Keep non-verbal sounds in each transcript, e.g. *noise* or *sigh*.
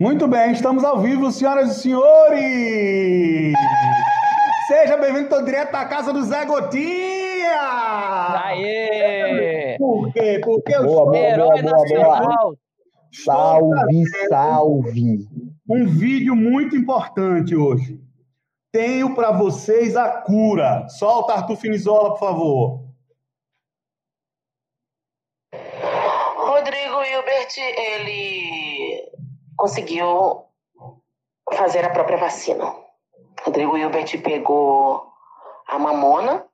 Muito bem, estamos ao vivo, senhoras e senhores! Seja bem-vindo, estou direto da casa do Zé Gotinha! Aê! Por quê? Porque eu Boa, boa, Herói boa, boa, boa. nacional! Salve, salve. um vídeo muito importante hoje. Tenho para vocês a cura. Solta Arthur Finizola, por favor. Rodrigo Hilbert, ele conseguiu fazer a própria vacina. Rodrigo Hilbert pegou a mamona,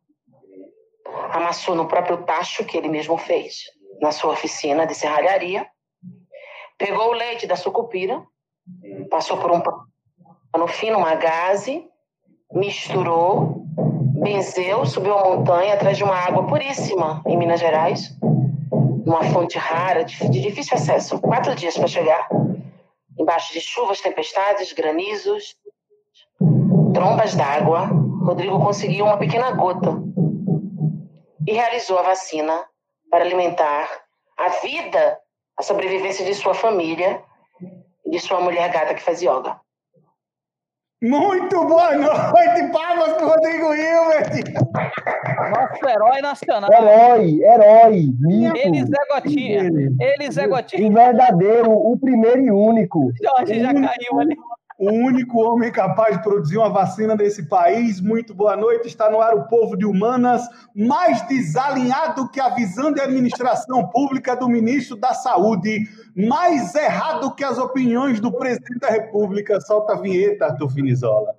amassou no próprio tacho que ele mesmo fez, na sua oficina de serralharia, pegou o leite da sucupira, passou por um pano fino, uma gaze, misturou, benzeu, subiu a montanha atrás de uma água puríssima em Minas Gerais, uma fonte rara, de, difícil acesso, quatro dias para chegar, embaixo de chuvas, tempestades, granizos, trombas d'água. Rodrigo conseguiu uma pequena gota e realizou a vacina para alimentar a vida, a sobrevivência de sua família e de sua mulher gata que faz yoga. Muito boa noite, palmas para Rodrigo Hilbert. Nosso herói nacional! Herói, herói, mito. Ele Zé Gotinha! Ele Zé Gotinha! O verdadeiro, o primeiro e único. Jorge já caiu ali. O único homem capaz de produzir uma vacina desse país. Muito boa noite. Está no ar o povo de humanas, mais desalinhado que a visão de administração pública do ministro da Saúde, mais errado que as opiniões do presidente da República. Solta a vinheta, Arthur Finizola.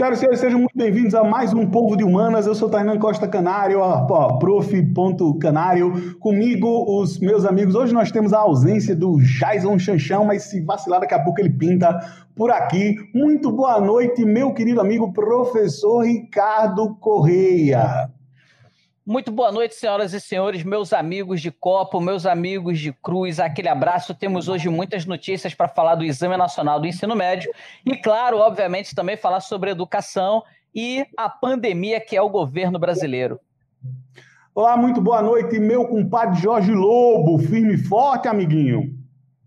Senhoras e senhores, sejam muito bem-vindos a mais um Povo de Humanas. Eu sou Tainan Costa Canário, prof.canário. Comigo, os meus amigos. Hoje nós temos a ausência do Jason Chanchão, mas se vacilar, daqui a pouco ele pinta por aqui. Muito boa noite, meu querido amigo professor Ricardo Correia. Muito boa noite, senhoras e senhores, meus amigos de copo, meus amigos de cruz, aquele abraço. Temos hoje muitas notícias para falar do Exame Nacional do Ensino Médio e, claro, obviamente, também falar sobre educação e a pandemia que é o governo brasileiro. Olá, muito boa noite, meu compadre Jorge Lobo. Firme e forte, amiguinho.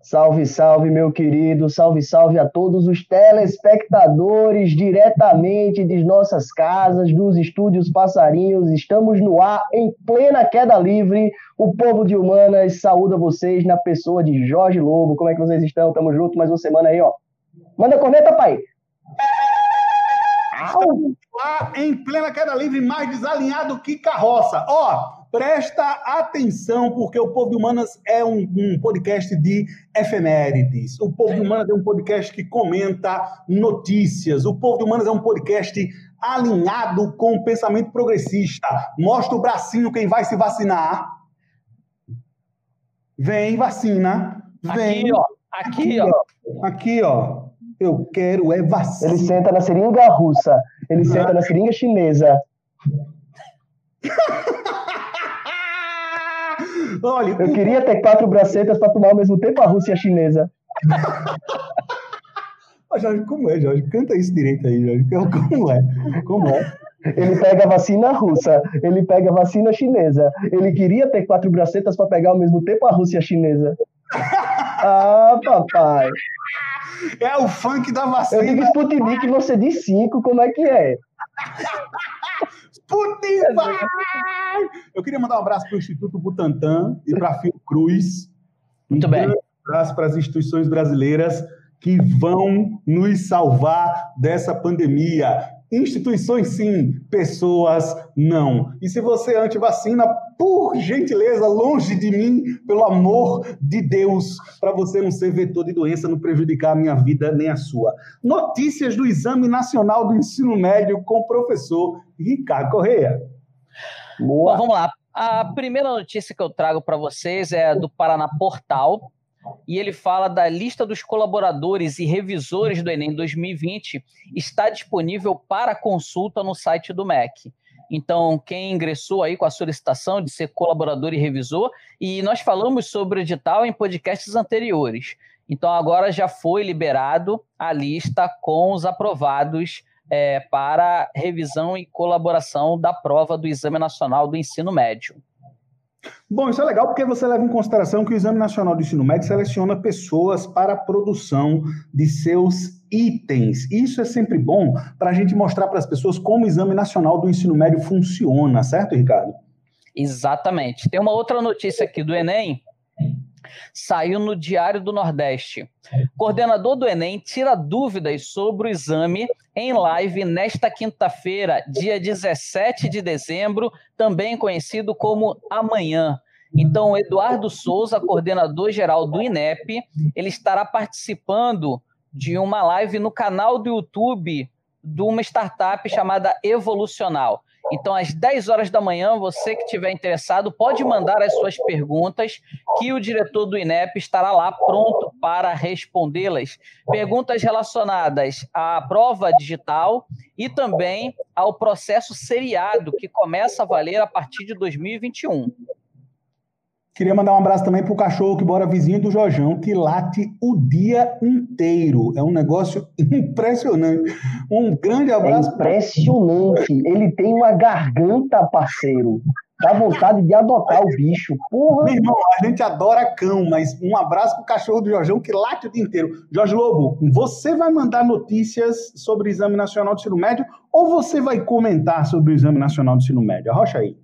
Salve, salve, meu querido. Salve, salve a todos os telespectadores diretamente de nossas casas, dos estúdios Passarinhos. Estamos no ar em plena queda livre. O povo de Humanas saúda vocês na pessoa de Jorge Lobo. Como é que vocês estão? Tamo junto mais uma semana aí, ó. Manda corneta, pai. Estamos lá em plena queda livre, mais desalinhado que carroça. Ó, presta atenção, porque o Povo de Humanas é um, um podcast de efemérides. O Povo de Humanas é um podcast que comenta notícias. O Povo de Humanas é um podcast alinhado com o pensamento progressista. Mostra o bracinho quem vai se vacinar. Vem, vacina. Vem. Aqui, ó. Aqui, ó. Aqui, ó. Eu quero é vacina. Ele senta na seringa russa. Ele senta na seringa chinesa. *laughs* Olha, Eu queria ter quatro bracetas para tomar ao mesmo tempo a Rússia e a chinesa. *laughs* Jorge, como é, Jorge? Canta isso direito aí, Jorge. Como é? Como é? Ele pega a vacina russa, ele pega a vacina chinesa. Ele queria ter quatro bracetas para pegar ao mesmo tempo a Rússia e a chinesa. *laughs* Ah, papai. É o funk da Eu vacina. digo Sputnik, você diz cinco, como é que é? *laughs* Putin, vai! Eu queria mandar um abraço para o Instituto Butantan e para a Fiocruz. Muito um bem. grande abraço para as instituições brasileiras que vão nos salvar dessa pandemia. Instituições sim, pessoas não. E se você é antivacina, por gentileza, longe de mim, pelo amor de Deus, para você não ser vetor de doença, não prejudicar a minha vida nem a sua. Notícias do Exame Nacional do Ensino Médio com o professor Ricardo Correia. Bom, Boa. vamos lá. A primeira notícia que eu trago para vocês é do Paraná Portal, e ele fala da lista dos colaboradores e revisores do Enem 2020 está disponível para consulta no site do MEC. Então, quem ingressou aí com a solicitação de ser colaborador e revisor, e nós falamos sobre o edital em podcasts anteriores. Então agora já foi liberado a lista com os aprovados é, para revisão e colaboração da prova do Exame Nacional do Ensino Médio. Bom, isso é legal porque você leva em consideração que o Exame Nacional do Ensino Médio seleciona pessoas para a produção de seus itens. Isso é sempre bom para a gente mostrar para as pessoas como o Exame Nacional do Ensino Médio funciona, certo, Ricardo? Exatamente. Tem uma outra notícia aqui do Enem. Saiu no Diário do Nordeste. Coordenador do Enem tira dúvidas sobre o exame em live nesta quinta-feira, dia 17 de dezembro, também conhecido como amanhã. Então, Eduardo Souza, coordenador geral do INEP, ele estará participando de uma live no canal do YouTube de uma startup chamada Evolucional. Então, às 10 horas da manhã, você que estiver interessado, pode mandar as suas perguntas, que o diretor do INEP estará lá pronto para respondê-las. Perguntas relacionadas à prova digital e também ao processo seriado, que começa a valer a partir de 2021. Queria mandar um abraço também pro cachorro que mora vizinho do Jojão, que late o dia inteiro. É um negócio *laughs* impressionante. Um grande abraço. É impressionante. Ele tem uma garganta, parceiro. Dá vontade de adotar o bicho. Porra. Meu irmão, a gente adora cão, mas um abraço pro cachorro do Jojão que late o dia inteiro. Jorge Lobo, você vai mandar notícias sobre o Exame Nacional do Ensino Médio ou você vai comentar sobre o Exame Nacional do Ensino Médio? Arrocha aí.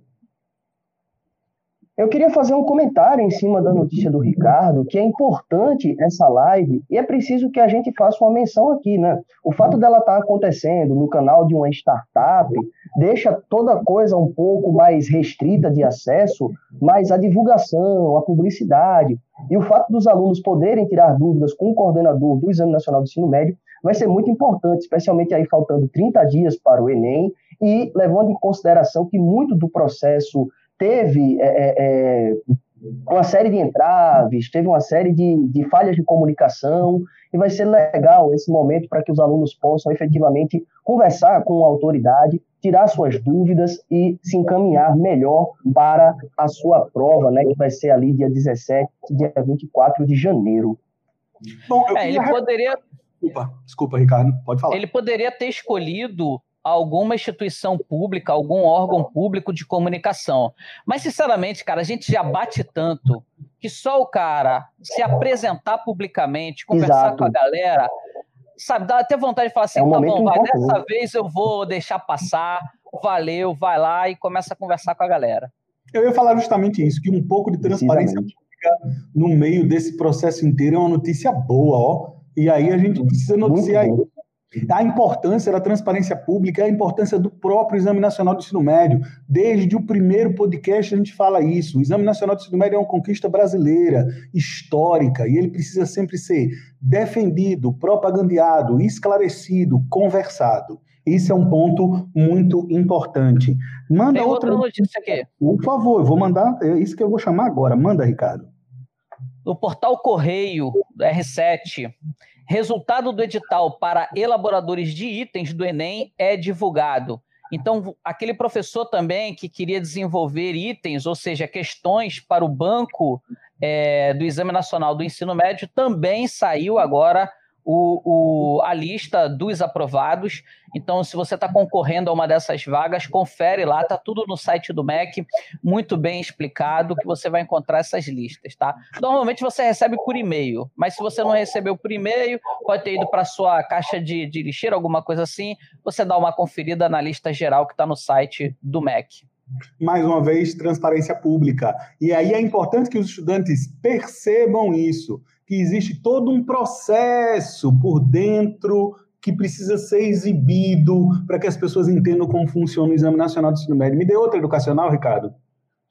Eu queria fazer um comentário em cima da notícia do Ricardo, que é importante essa live e é preciso que a gente faça uma menção aqui, né? O fato dela estar tá acontecendo no canal de uma startup deixa toda coisa um pouco mais restrita de acesso, mas a divulgação, a publicidade e o fato dos alunos poderem tirar dúvidas com o coordenador do Exame Nacional do Ensino Médio vai ser muito importante, especialmente aí faltando 30 dias para o Enem e levando em consideração que muito do processo teve é, é, é, uma série de entraves, teve uma série de, de falhas de comunicação, e vai ser legal esse momento para que os alunos possam efetivamente conversar com a autoridade, tirar suas dúvidas e se encaminhar melhor para a sua prova, né, que vai ser ali dia 17, dia 24 de janeiro. Bom, é, ele poderia. Desculpa, desculpa, Ricardo, pode falar. Ele poderia ter escolhido alguma instituição pública, algum órgão público de comunicação. Mas, sinceramente, cara, a gente já bate tanto que só o cara se apresentar publicamente, conversar Exato. com a galera, sabe, dá até vontade de falar assim, é um tá bom, vai, dessa vez eu vou deixar passar, valeu, vai lá e começa a conversar com a galera. Eu ia falar justamente isso, que um pouco de transparência pública no meio desse processo inteiro é uma notícia boa, ó. E aí a gente precisa noticiar isso a importância da transparência pública, a importância do próprio Exame Nacional do Ensino Médio. Desde o primeiro podcast a gente fala isso. O Exame Nacional do Ensino Médio é uma conquista brasileira, histórica, e ele precisa sempre ser defendido, propagandeado, esclarecido, conversado. Isso é um ponto muito importante. Manda Tem outra notícia aqui. Por favor, eu vou mandar, é isso que eu vou chamar agora. Manda, Ricardo. No portal Correio R7, Resultado do edital para elaboradores de itens do Enem é divulgado. Então, aquele professor também que queria desenvolver itens, ou seja, questões para o banco é, do Exame Nacional do Ensino Médio, também saiu agora o, o, a lista dos aprovados. Então, se você está concorrendo a uma dessas vagas, confere lá, tá tudo no site do MEC, muito bem explicado, que você vai encontrar essas listas, tá? Normalmente você recebe por e-mail, mas se você não recebeu por e-mail, pode ter ido para sua caixa de, de lixeira, alguma coisa assim, você dá uma conferida na lista geral que está no site do MEC mais uma vez, transparência pública. E aí é importante que os estudantes percebam isso que existe todo um processo por dentro que precisa ser exibido para que as pessoas entendam como funciona o Exame Nacional do Ensino Médio. Me dê outra educacional, Ricardo,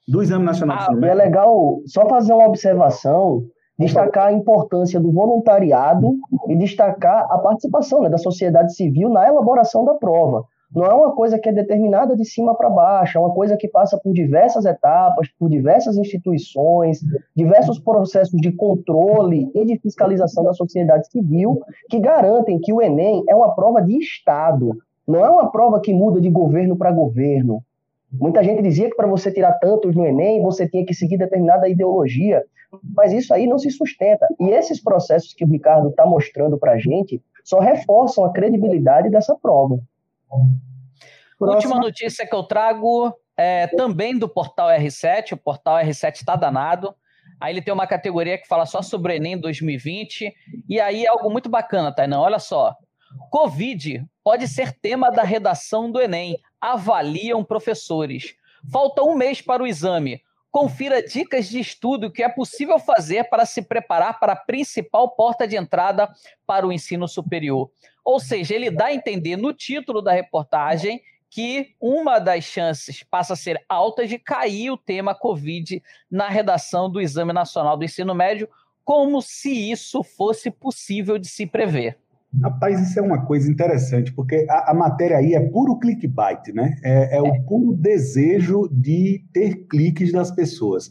do Exame Nacional ah, do Ensino Médio. É legal só fazer uma observação, destacar a importância do voluntariado e destacar a participação né, da sociedade civil na elaboração da prova. Não é uma coisa que é determinada de cima para baixo, é uma coisa que passa por diversas etapas, por diversas instituições, diversos processos de controle e de fiscalização da sociedade civil que garantem que o Enem é uma prova de Estado, não é uma prova que muda de governo para governo. Muita gente dizia que para você tirar tantos no Enem, você tinha que seguir determinada ideologia, mas isso aí não se sustenta. E esses processos que o Ricardo está mostrando para a gente só reforçam a credibilidade dessa prova. Próxima. Última notícia que eu trago é também do portal R7. O portal R7 está danado. Aí ele tem uma categoria que fala só sobre o Enem 2020. E aí é algo muito bacana, Tainan. Olha só. Covid pode ser tema da redação do Enem. Avaliam professores. Falta um mês para o exame. Confira dicas de estudo que é possível fazer para se preparar para a principal porta de entrada para o ensino superior. Ou seja, ele dá a entender no título da reportagem que uma das chances passa a ser alta de cair o tema Covid na redação do Exame Nacional do Ensino Médio, como se isso fosse possível de se prever. Rapaz, isso é uma coisa interessante, porque a, a matéria aí é puro clickbait, né? É, é, é, o puro desejo de ter cliques das pessoas.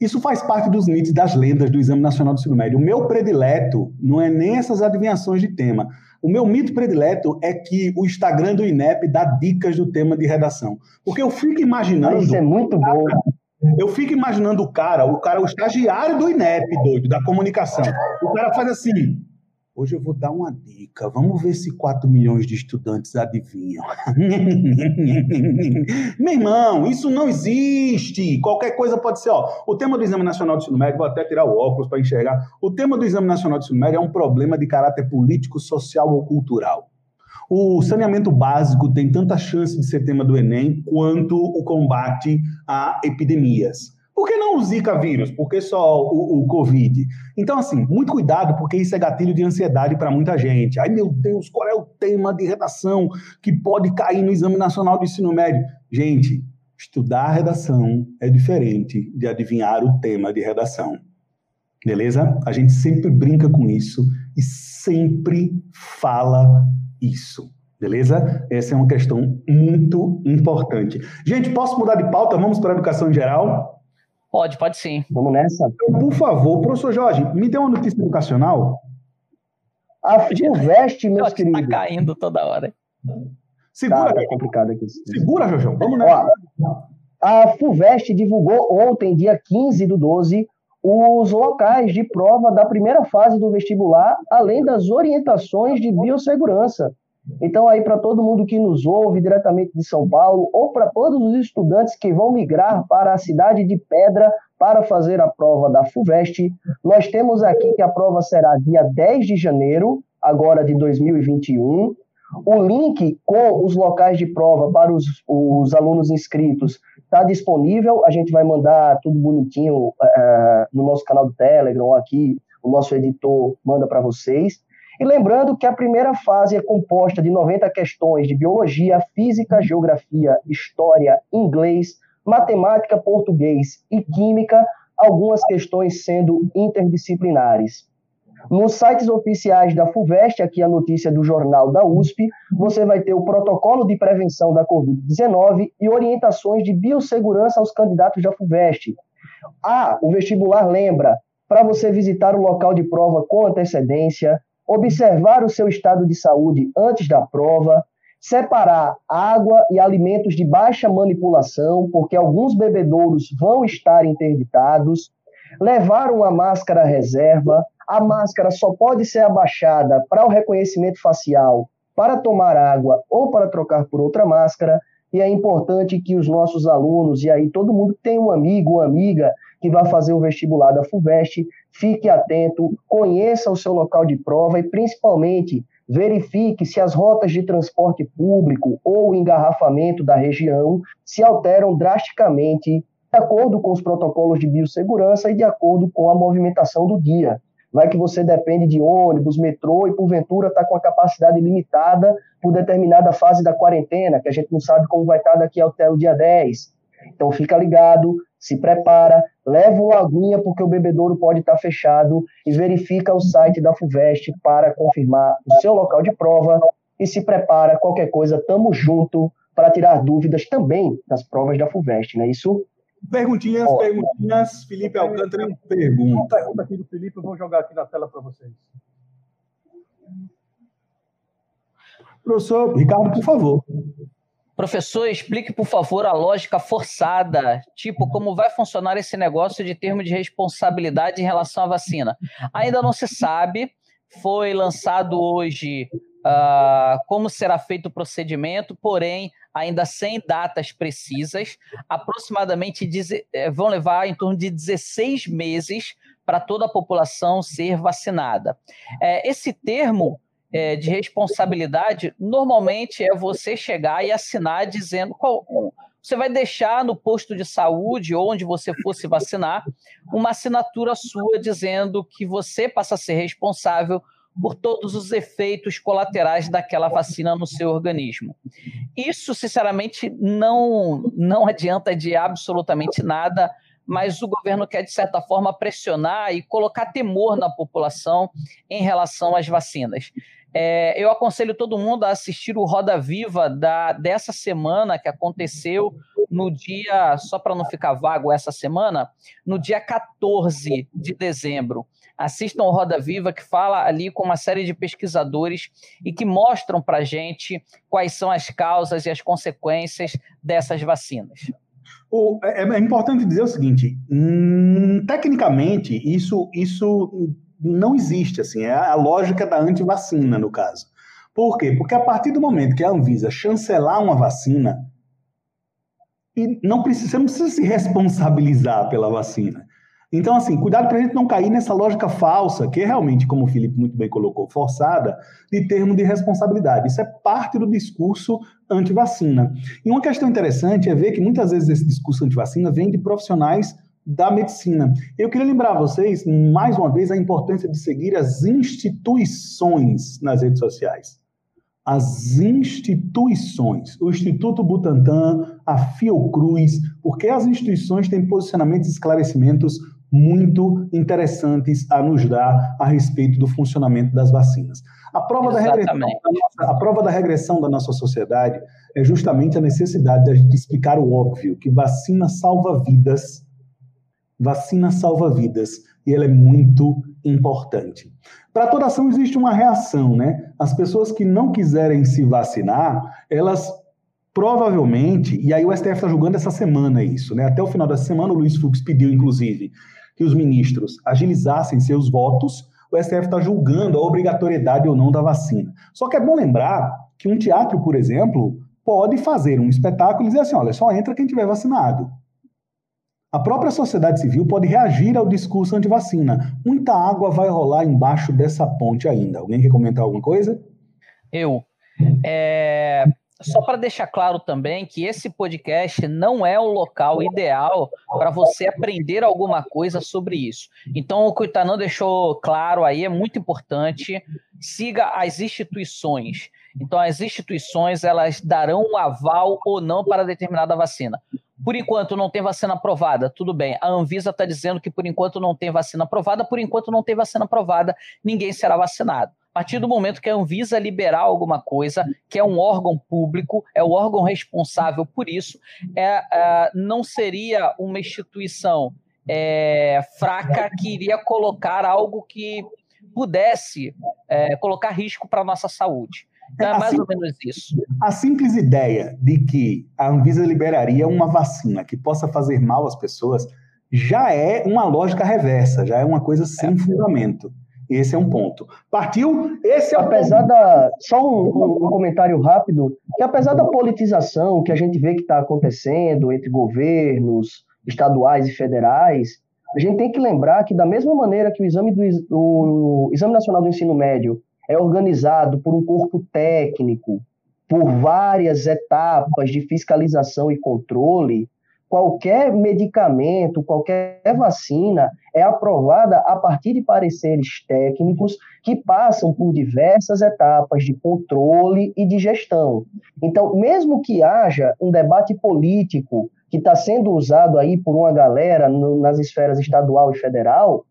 Isso faz parte dos mitos das lendas do Exame Nacional do Ensino Médio. O meu predileto não é nem essas adivinhações de tema. O meu mito predileto é que o Instagram do INEP dá dicas do tema de redação. Porque eu fico imaginando. Isso é muito bom. Eu fico imaginando o cara, o cara, o estagiário do INEP, doido, da comunicação. O cara faz assim: Hoje eu vou dar uma dica. Vamos ver se 4 milhões de estudantes adivinham. *laughs* Meu irmão, isso não existe. Qualquer coisa pode ser. Ó, o tema do Exame Nacional do Ensino Médio, vou até tirar o óculos para enxergar. O tema do Exame Nacional do Ensino Médio é um problema de caráter político, social ou cultural. O saneamento básico tem tanta chance de ser tema do Enem quanto o combate a epidemias. Por que não o Zika vírus? Por que só o, o, Covid? Então, assim, muito cuidado, porque isso é gatilho de ansiedade para muita gente. Ai, meu Deus, qual é o tema de redação que pode cair no Exame Nacional do Ensino Médio? Gente, estudar a redação é diferente de adivinhar o tema de redação. Beleza? A gente sempre brinca com isso e sempre fala isso. Beleza? Essa é uma questão muito importante. Gente, posso mudar de pauta? Vamos para a educação em geral? Pode, pode sim. Vamos nessa? Então, por favor, professor Jorge, me dê uma notícia educacional. A FUVEST, meus tá queridos. Está caindo toda hora. Segura, tá, complicado aqui. Segura, Jojão. Vamos nessa. Ó, a FUVEST divulgou ontem, dia 15 do 12, os locais de prova da primeira fase do vestibular, além das orientações de biossegurança. Então, aí, para todo mundo que nos ouve diretamente de São Paulo, ou para todos os estudantes que vão migrar para a cidade de Pedra para fazer a prova da FUVEST, nós temos aqui que a prova será dia 10 de janeiro, agora de 2021. O link com os locais de prova para os, os alunos inscritos está disponível. A gente vai mandar tudo bonitinho uh, no nosso canal do Telegram, aqui o nosso editor manda para vocês. E lembrando que a primeira fase é composta de 90 questões de biologia, física, geografia, história, inglês, matemática, português e química, algumas questões sendo interdisciplinares. Nos sites oficiais da FUVEST, aqui a notícia do jornal da USP, você vai ter o protocolo de prevenção da Covid-19 e orientações de biossegurança aos candidatos da FUVEST. Ah, o vestibular lembra, para você visitar o local de prova com antecedência, observar o seu estado de saúde antes da prova, separar água e alimentos de baixa manipulação, porque alguns bebedouros vão estar interditados, levar uma máscara reserva, a máscara só pode ser abaixada para o reconhecimento facial, para tomar água ou para trocar por outra máscara, e é importante que os nossos alunos, e aí todo mundo tem um amigo ou amiga que vai fazer o vestibular da FUVEST, fique atento, conheça o seu local de prova e, principalmente, verifique se as rotas de transporte público ou engarrafamento da região se alteram drasticamente de acordo com os protocolos de biossegurança e de acordo com a movimentação do dia. Vai que você depende de ônibus, metrô e, porventura, está com a capacidade limitada por determinada fase da quarentena, que a gente não sabe como vai estar tá daqui até o dia 10. Então, fica ligado, se prepara, leva uma aguinha porque o bebedouro pode estar fechado e verifica o site da FUVEST para confirmar o seu local de prova e se prepara, qualquer coisa, tamo junto para tirar dúvidas também das provas da FUVEST, não é isso? Perguntinhas, Ó, perguntinhas, Felipe Alcântara pergunta. Uma pergunta aqui do Felipe, eu vou jogar aqui na tela para vocês. Professor Ricardo, por favor. Professor, explique, por favor, a lógica forçada, tipo, como vai funcionar esse negócio de termo de responsabilidade em relação à vacina. Ainda não se sabe, foi lançado hoje uh, como será feito o procedimento, porém, ainda sem datas precisas, aproximadamente eh, vão levar em torno de 16 meses para toda a população ser vacinada. É, esse termo é, de responsabilidade normalmente é você chegar e assinar dizendo qual. Você vai deixar no posto de saúde, onde você fosse vacinar, uma assinatura sua dizendo que você passa a ser responsável por todos os efeitos colaterais daquela vacina no seu organismo. Isso, sinceramente, não, não adianta de absolutamente nada, mas o governo quer, de certa forma, pressionar e colocar temor na população em relação às vacinas. É, eu aconselho todo mundo a assistir o Roda Viva da, dessa semana, que aconteceu no dia, só para não ficar vago essa semana, no dia 14 de dezembro. Assistam o Roda Viva, que fala ali com uma série de pesquisadores e que mostram para a gente quais são as causas e as consequências dessas vacinas. O, é, é importante dizer o seguinte: hum, tecnicamente, isso, isso não existe, assim, é a lógica da antivacina, no caso. Por quê? Porque a partir do momento que a Anvisa chancelar uma vacina, e não precisa, você não precisa se responsabilizar pela vacina. Então, assim, cuidado para a gente não cair nessa lógica falsa, que é realmente, como o Felipe muito bem colocou, forçada, de termo de responsabilidade. Isso é parte do discurso anti-vacina. E uma questão interessante é ver que muitas vezes esse discurso anti-vacina vem de profissionais da medicina. Eu queria lembrar a vocês, mais uma vez, a importância de seguir as instituições nas redes sociais. As instituições, o Instituto Butantan, a Fiocruz, porque as instituições têm posicionamentos e esclarecimentos muito interessantes a nos dar a respeito do funcionamento das vacinas. A prova, da regressão, a prova da regressão da nossa sociedade é justamente a necessidade de a gente explicar o óbvio, que vacina salva vidas Vacina salva vidas e ela é muito importante. Para toda ação existe uma reação, né? As pessoas que não quiserem se vacinar, elas provavelmente, e aí o STF está julgando essa semana isso, né? Até o final da semana, o Luiz Fux pediu, inclusive, que os ministros agilizassem seus votos. O STF está julgando a obrigatoriedade ou não da vacina. Só que é bom lembrar que um teatro, por exemplo, pode fazer um espetáculo e dizer assim: olha, só entra quem tiver vacinado. A própria sociedade civil pode reagir ao discurso anti-vacina. Muita água vai rolar embaixo dessa ponte ainda. Alguém quer comentar alguma coisa? Eu. É... Só para deixar claro também que esse podcast não é o local ideal para você aprender alguma coisa sobre isso. Então, o que o Itanã deixou claro aí é muito importante. Siga as instituições. Então, as instituições elas darão um aval ou não para determinada vacina. Por enquanto não tem vacina aprovada, tudo bem. A Anvisa está dizendo que por enquanto não tem vacina aprovada, por enquanto não tem vacina aprovada, ninguém será vacinado. A partir do momento que a Anvisa liberar alguma coisa, que é um órgão público, é o órgão responsável por isso, é, é não seria uma instituição é, fraca que iria colocar algo que pudesse é, colocar risco para a nossa saúde. É mais ou menos isso. A simples ideia de que a Anvisa liberaria uma vacina que possa fazer mal às pessoas já é uma lógica reversa, já é uma coisa sem é. fundamento. Esse é um ponto. Partiu? Esse é o apesar ponto. da só um, um, comentário rápido, que apesar da politização que a gente vê que está acontecendo entre governos estaduais e federais, a gente tem que lembrar que da mesma maneira que o exame do o exame nacional do ensino médio é organizado por um corpo técnico, por várias etapas de fiscalização e controle, qualquer medicamento, qualquer vacina é aprovada a partir de pareceres técnicos que passam por diversas etapas de controle e de gestão. Então, mesmo que haja um debate político que está sendo usado aí por uma galera no, nas esferas estadual e federal,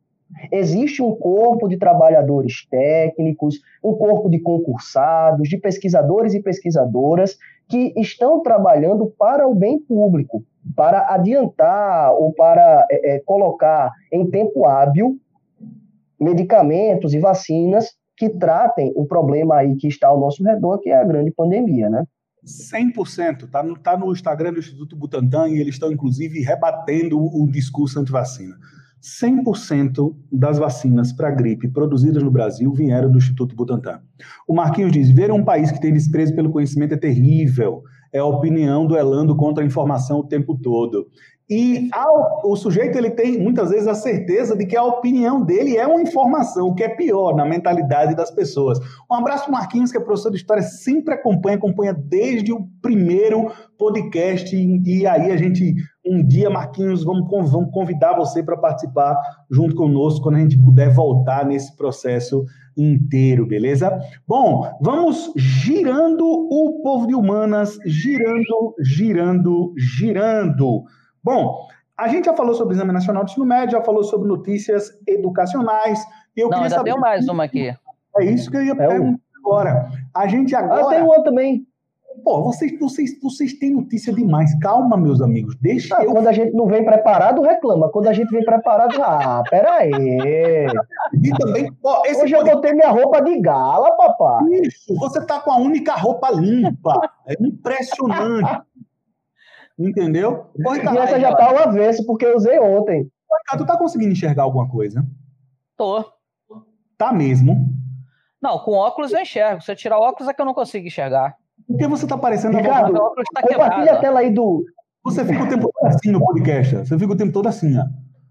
Existe um corpo de trabalhadores técnicos, um corpo de concursados, de pesquisadores e pesquisadoras que estão trabalhando para o bem público, para adiantar ou para é, é, colocar em tempo hábil medicamentos e vacinas que tratem o problema aí que está ao nosso redor, que é a grande pandemia, né? 100%. Está no, tá no Instagram do Instituto Butantan e eles estão, inclusive, rebatendo o, o discurso anti-vacina. 100% das vacinas para gripe produzidas no Brasil vieram do Instituto Butantan. O Marquinhos diz: ver um país que tem desprezo pelo conhecimento é terrível. É a opinião duelando contra a informação o tempo todo. E o sujeito ele tem muitas vezes a certeza de que a opinião dele é uma informação, o que é pior na mentalidade das pessoas. Um abraço para Marquinhos, que é professor de história, sempre acompanha, acompanha desde o primeiro podcast. E aí a gente, um dia, Marquinhos, vamos, vamos convidar você para participar junto conosco quando a gente puder voltar nesse processo inteiro, beleza? Bom, vamos girando o povo de humanas, girando, girando, girando. Bom, a gente já falou sobre o Exame Nacional de Ensino Médio, já falou sobre notícias educacionais. E eu Não, ainda saber... tem mais uma aqui. É isso que eu ia é perguntar agora. A gente agora. Ah, tem uma também. Pô, vocês, vocês, vocês têm notícia demais. Calma, meus amigos. Deixa ah, eu. Quando a gente não vem preparado, reclama. Quando a gente vem preparado, ah, peraí. E também. Pô, Hoje eu botei minha roupa de gala, papai. Isso, você tá com a única roupa limpa. É impressionante. Entendeu? Pô, Ricardo, e essa já tá ao avesso, porque eu usei ontem. Ricardo, tu tá conseguindo enxergar alguma coisa? Tô. Tá mesmo? Não, com óculos eu enxergo. Se eu tirar óculos é que eu não consigo enxergar. Porque você tá parecendo Ricardo, a óculos tá compartilha a tela aí do... Você fica o tempo todo assim no podcast. Você fica o tempo todo assim, ó.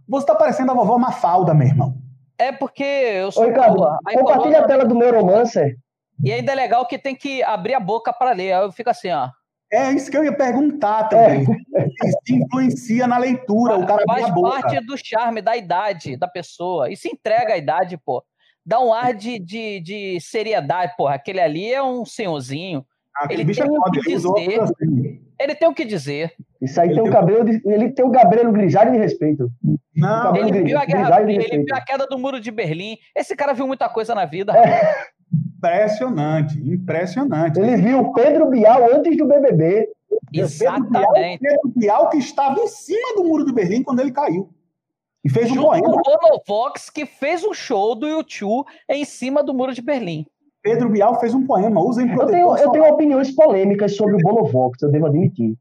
Você tá parecendo a vovó Mafalda, meu irmão. É porque eu sou... Ô, Ricardo, compartilha a tela do meu romance. E ainda é legal que tem que abrir a boca para ler. Aí eu fico assim, ó. É isso que eu ia perguntar também. É. *laughs* Se influencia na leitura, o cara Faz parte do charme da idade da pessoa. Isso entrega a idade, pô. Dá um ar de, de, de seriedade, porra. Aquele ali é um senhorzinho. Ah, ele tem é o que dizer. Assim. Ele tem o que dizer. Isso aí ele tem, tem um cabelo, de, ele tem um cabelo grisalho de respeito. Não, ele, viu a, guerra, ele viu a queda do muro de Berlim. Esse cara viu muita coisa na vida. É. Impressionante, impressionante. Ele viu Pedro Bial antes do BBB. Exatamente. Pedro Bial, que estava em cima do muro de Berlim quando ele caiu. E fez Junto um poema. o Bonovox, que fez um show do YouTube em cima do muro de Berlim. Pedro Bial fez um poema, usem protetor eu tenho, eu tenho opiniões polêmicas sobre o Bonovox, eu devo admitir.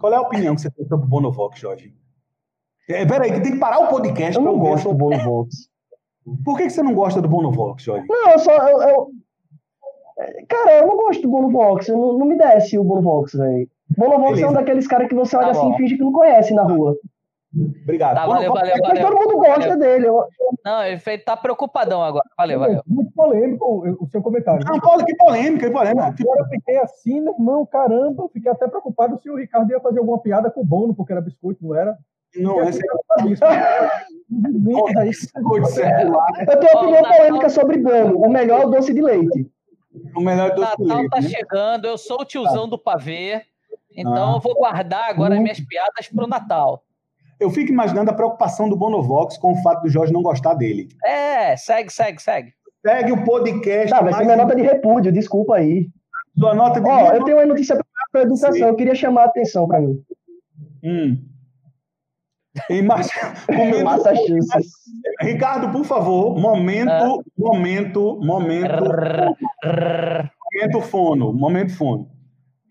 Qual é a opinião que você tem sobre o Bonovox, Jorge? É, peraí, que tem que parar o podcast. Eu não gosto do Bonovox. Por que, você não gosta do Bonovox, Jorge? Não, eu só. Eu, eu... Cara, eu não gosto do Bonovox. Não, não me desce o Bonovox, velho. Bonovox Beleza. é um daqueles caras que você olha tá assim e finge que não conhece na rua. Obrigado. Tá, valeu, valeu, valeu, Todo mundo gosta valeu. dele. Não, ele tá preocupadão agora. Valeu, valeu. Muito polêmico o seu comentário. Não, Paulo, que polêmica, que polêmica. Agora eu fiquei assim, meu irmão, caramba. Fiquei até preocupado se o Ricardo ia fazer alguma piada com o Bono, porque era biscoito, não era? Não, esse é *laughs* Eu tenho opinião polêmica sobre bolo. O melhor é o doce de leite. O melhor é o doce de leite. Natal tá né? chegando, eu sou o tiozão do pavê, então ah. eu vou guardar agora minhas piadas pro Natal. Eu fico imaginando a preocupação do Bonovox com o fato do Jorge não gostar dele. É, segue, segue, segue. Segue o podcast. Tá, vai ser minha nota de repúdio, desculpa aí. Sua nota de Ó, eu tenho uma notícia para educação, Sim. eu queria chamar a atenção para mim. Hum. Em *laughs* Massachusetts. Ricardo, por favor, momento, ah. momento, momento. momento fono, momento fono.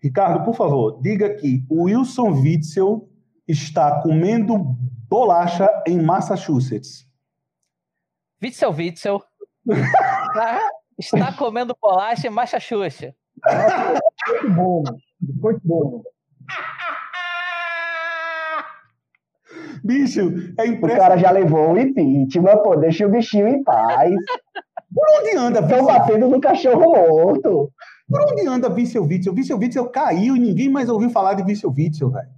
Ricardo, por favor, diga que o Wilson Witzel está comendo bolacha em Massachusetts. Witzel Witzel está comendo bolacha em Massachusetts. Muito bom, muito bom. Bicho, é impressionante. O cara já levou o impeachment, pô, deixa o bichinho em paz. Por onde anda, Estão batendo no cachorro morto. Por onde anda Vício Witzel? Vício Witzel caiu e ninguém mais ouviu falar de Vício Witzel, velho.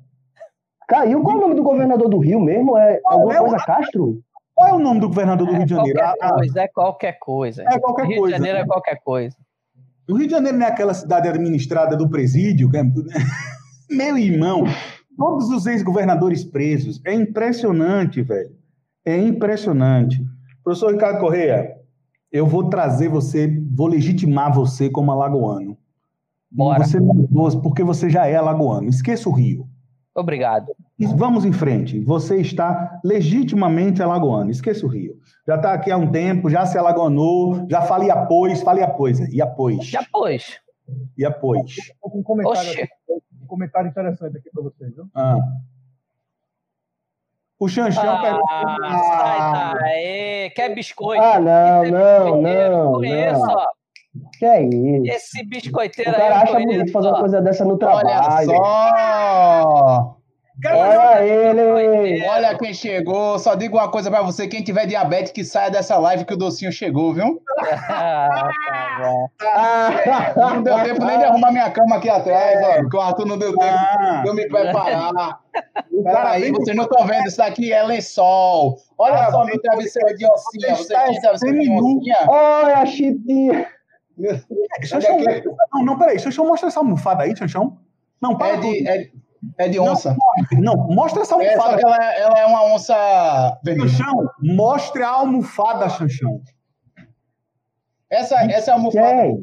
Caiu? Qual é o nome do governador do Rio mesmo? É Qual alguma é coisa o... Castro? Qual é o nome do governador do é Rio de Janeiro? Qualquer ah, coisa, é qualquer coisa. É qualquer Rio coisa. Rio de Janeiro é qualquer coisa. O Rio de Janeiro não é aquela cidade administrada do presídio? É... *laughs* Meu irmão, todos os ex-governadores presos. É impressionante, velho. É impressionante. Professor Ricardo Correia, eu vou trazer você, vou legitimar você como alagoano. Bora. Você porque você já é alagoano. Esqueça o Rio. Obrigado. Vamos em frente. Você está legitimamente alagoano. Esqueça o Rio. Já está aqui há um tempo, já se alagoanou, já fale após, fale após. E após. Já após. E após? Um comentário, Oxê. um comentário interessante aqui para vocês. Viu? Ah. O Xanxão Ah, perguntou. sai daí. Quer biscoito? Ah, não, não, não, Conheço, não. Que é isso? Esse O biscoiteiro aí. cara eu acha conheço, bonito fazer uma coisa dessa no Olha trabalho. só! Olha ele! Olha quem chegou. Só digo uma coisa pra você: quem tiver diabetes, que saia dessa live que o docinho chegou, viu? *laughs* Ah. Não deu tempo nem de arrumar minha cama aqui atrás, ó. Porque o Arthur não deu tempo Ah, de eu me preparar. *laughs* Peraí, vocês não estão vendo, isso daqui é lençol. Olha só meu travesseiro de oncinha. Você está tem travesseiro de oncinha? Olha a chitinha! Xanxão, não, não, peraí. Xanxão, mostra essa almofada aí, Xanxão. Não, para É de, é, é de onça. Não, mostra essa É, almofada. que ela, é- ela é uma onça vermelha. Xanxão, mostre a almofada, Xanxão. Essa, essa é a almofada. é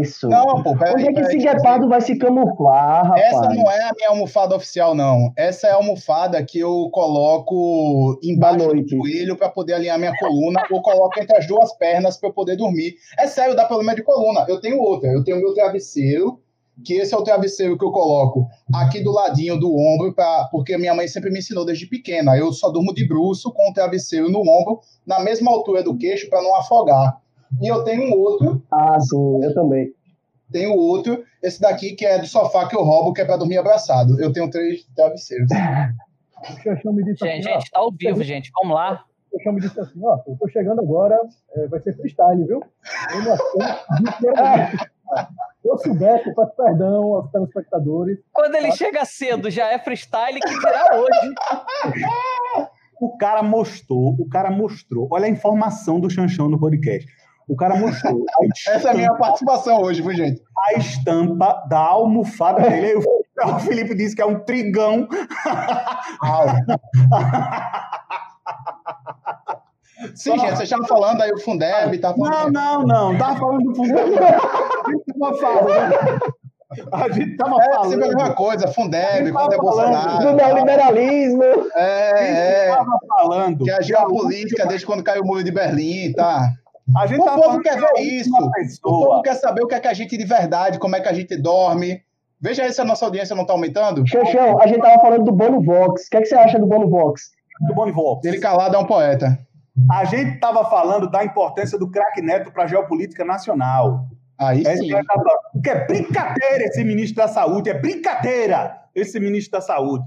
isso? Não, pô, peraí. Onde é que esse guepardo vai se camuflar, rapaz? Essa não é a minha almofada oficial, não. Essa é a almofada que eu coloco embaixo do joelho para poder alinhar minha coluna, ou coloco entre as duas pernas para eu poder dormir. É sério, dá problema de coluna. Eu tenho outra. Eu tenho meu travesseiro, que esse é o travesseiro que eu coloco aqui do ladinho do ombro, pra, porque minha mãe sempre me ensinou desde pequena. Eu só durmo de bruço com o travesseiro no ombro, na mesma altura do queixo, para não afogar. E eu tenho um outro Ah, sim, eu também. tem o outro, esse daqui que é do sofá que eu roubo, que é pra dormir abraçado. Eu tenho três travesseiros. O Xanxão me disse Gente, assim, gente, tá ao vivo, gente. Vamos lá. Xanxão me disse assim, ó, eu tô chegando agora, é, vai ser freestyle, viu? Eu não Se eu soubesse, eu peço perdão aos telespectadores. Quando ele chega cedo, já é freestyle que dirá hoje. *laughs* O cara mostrou, o cara mostrou. Olha a informação do Xanxão no podcast. O cara mostrou a *laughs* Essa é a minha participação hoje, viu, gente? a estampa da almofada dele. O Felipe disse que é um trigão. *laughs* Sim, gente, vocês estavam falando aí o Fundeb, tá Não, falando. não, não. Tava falando do fundo. A gente tava falando. A gente tava É sempre a falando. mesma coisa, Fundeb, falando Bolsonaro. Do neoliberalismo! A É, é. tava falando. Que a geopolítica, desde quando caiu o muro de Berlim, tá? A gente O tava povo falando quer ver última isso. O povo quer saber o que é que a gente de verdade, como é que a gente dorme. Veja aí se a nossa audiência não tá aumentando. Xanxão, a gente tava falando do Bono Vox. O que, é que você acha do Bono Vox? do Bonivox. Ele calado é um poeta. A gente tava falando da importância do craque Neto para a geopolítica nacional. Aí Essa sim. Porque é brincadeira esse ministro da Saúde, é brincadeira esse ministro da Saúde.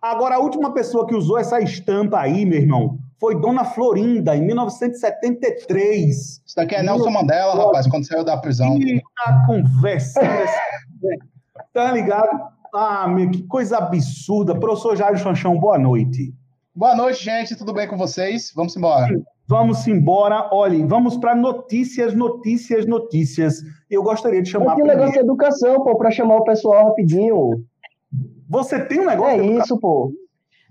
Agora, a última pessoa que usou essa estampa aí, meu irmão, foi Dona Florinda, em 1973. Isso daqui é Nelson Mandela, rapaz, quando saiu da prisão. E a conversa. tá ligado? Ah, meu, que coisa absurda. Professor Jairo Chanchão, boa noite. Boa noite, gente. Tudo bem com vocês? Vamos embora. Vamos embora. Olhe, vamos para notícias, notícias, notícias. Eu gostaria de chamar tem um negócio de educação, pô, pra chamar o pessoal rapidinho. Você tem um negócio É de educação? isso, pô.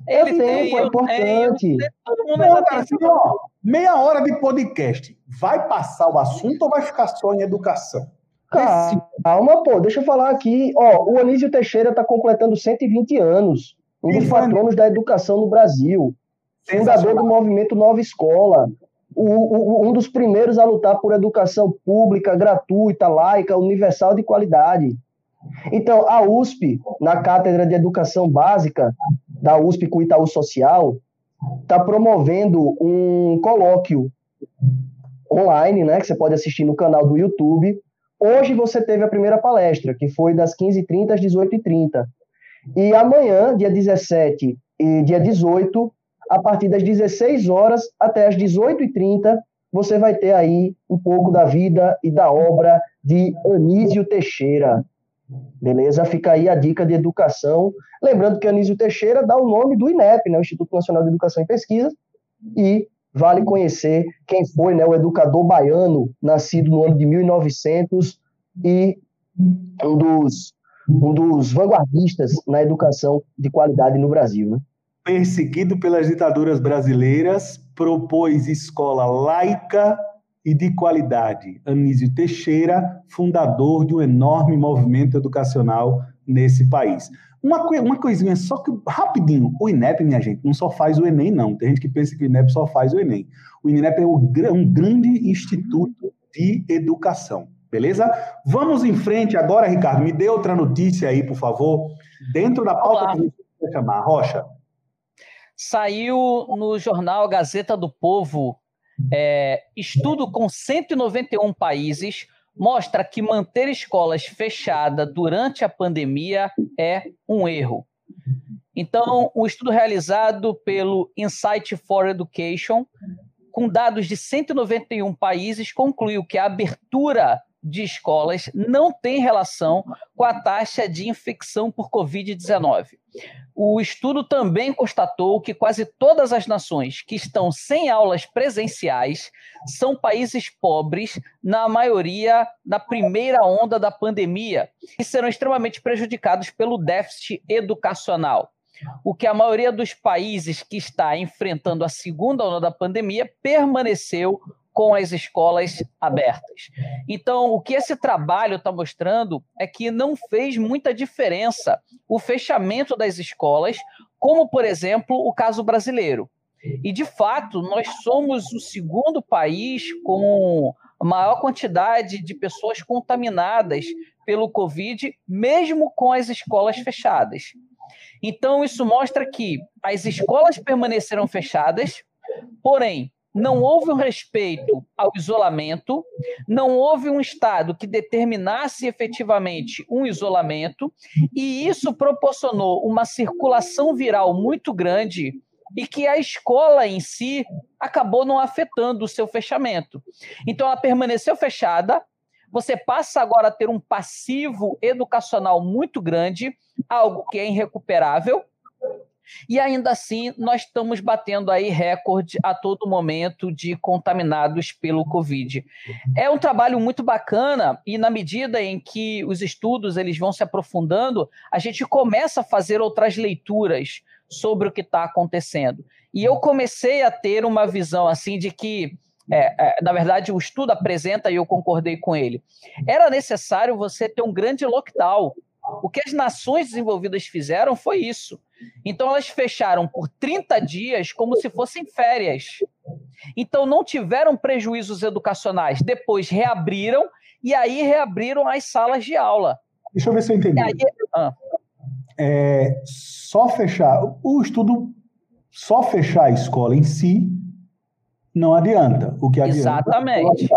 Ele eu tenho, tem, é eu tenho. importante. Todo mundo Não, cara, assim, ó, meia hora de podcast. Vai passar o assunto ou vai ficar só em educação? Decide. Calma, pô, deixa eu falar aqui. Ó, o Anísio Teixeira está completando 120 anos. Um dos patronos da educação no Brasil. Fundador do movimento Nova Escola. O- o- um dos primeiros a lutar por educação pública, gratuita, laica, universal de qualidade. Então, a USP, na Cátedra de Educação Básica da USP com Itaú Social, está promovendo um colóquio online, né, que você pode assistir no canal do YouTube. Hoje você teve a primeira palestra, que foi das 15h30 às 18h30. E amanhã, dia 17 e dia 18, a partir das 16 horas até as 18h30, você vai ter aí um pouco da vida e da obra de Anísio Teixeira. Beleza? Fica aí a dica de educação. Lembrando que Anísio Teixeira dá o nome do INEP, né, o Instituto Nacional de Educação e Pesquisa, e vale conhecer quem foi né, o educador baiano, nascido no ano de 1900 e um dos, um dos vanguardistas na educação de qualidade no Brasil. Né? Perseguido pelas ditaduras brasileiras, propôs escola laica e de qualidade. Anísio Teixeira, fundador de um enorme movimento educacional nesse país. Uma, uma coisinha, só que rapidinho, o INEP, minha gente, não só faz o Enem, não. Tem gente que pensa que o INEP só faz o Enem. O INEP é um grande instituto de educação, Beleza? Vamos em frente agora, Ricardo. Me dê outra notícia aí, por favor. Dentro da pauta que você chamar, Rocha. Saiu no jornal Gazeta do Povo é, estudo com 191 países mostra que manter escolas fechadas durante a pandemia é um erro. Então, um estudo realizado pelo Insight for Education, com dados de 191 países, concluiu que a abertura de escolas não tem relação com a taxa de infecção por Covid-19. O estudo também constatou que quase todas as nações que estão sem aulas presenciais são países pobres, na maioria na primeira onda da pandemia, e serão extremamente prejudicados pelo déficit educacional. O que a maioria dos países que está enfrentando a segunda onda da pandemia permaneceu com as escolas abertas. Então, o que esse trabalho está mostrando é que não fez muita diferença o fechamento das escolas, como, por exemplo, o caso brasileiro. E, de fato, nós somos o segundo país com a maior quantidade de pessoas contaminadas pelo Covid, mesmo com as escolas fechadas. Então, isso mostra que as escolas permaneceram fechadas, porém, não houve um respeito ao isolamento, não houve um Estado que determinasse efetivamente um isolamento, e isso proporcionou uma circulação viral muito grande e que a escola em si acabou não afetando o seu fechamento. Então, ela permaneceu fechada, você passa agora a ter um passivo educacional muito grande, algo que é irrecuperável, e ainda assim, nós estamos batendo aí recorde a todo momento de contaminados pelo Covid. É um trabalho muito bacana e na medida em que os estudos eles vão se aprofundando, a gente começa a fazer outras leituras sobre o que está acontecendo. E eu comecei a ter uma visão assim de que é, é, na verdade, o estudo apresenta e eu concordei com ele. Era necessário você ter um grande lockdown. O que as nações desenvolvidas fizeram foi isso. Então elas fecharam por 30 dias como se fossem férias. Então não tiveram prejuízos educacionais. Depois reabriram e aí reabriram as salas de aula. Deixa eu ver se eu entendi. Aí... Ah. É, só fechar o estudo, só fechar a escola em si não adianta. O que adianta Exatamente. É,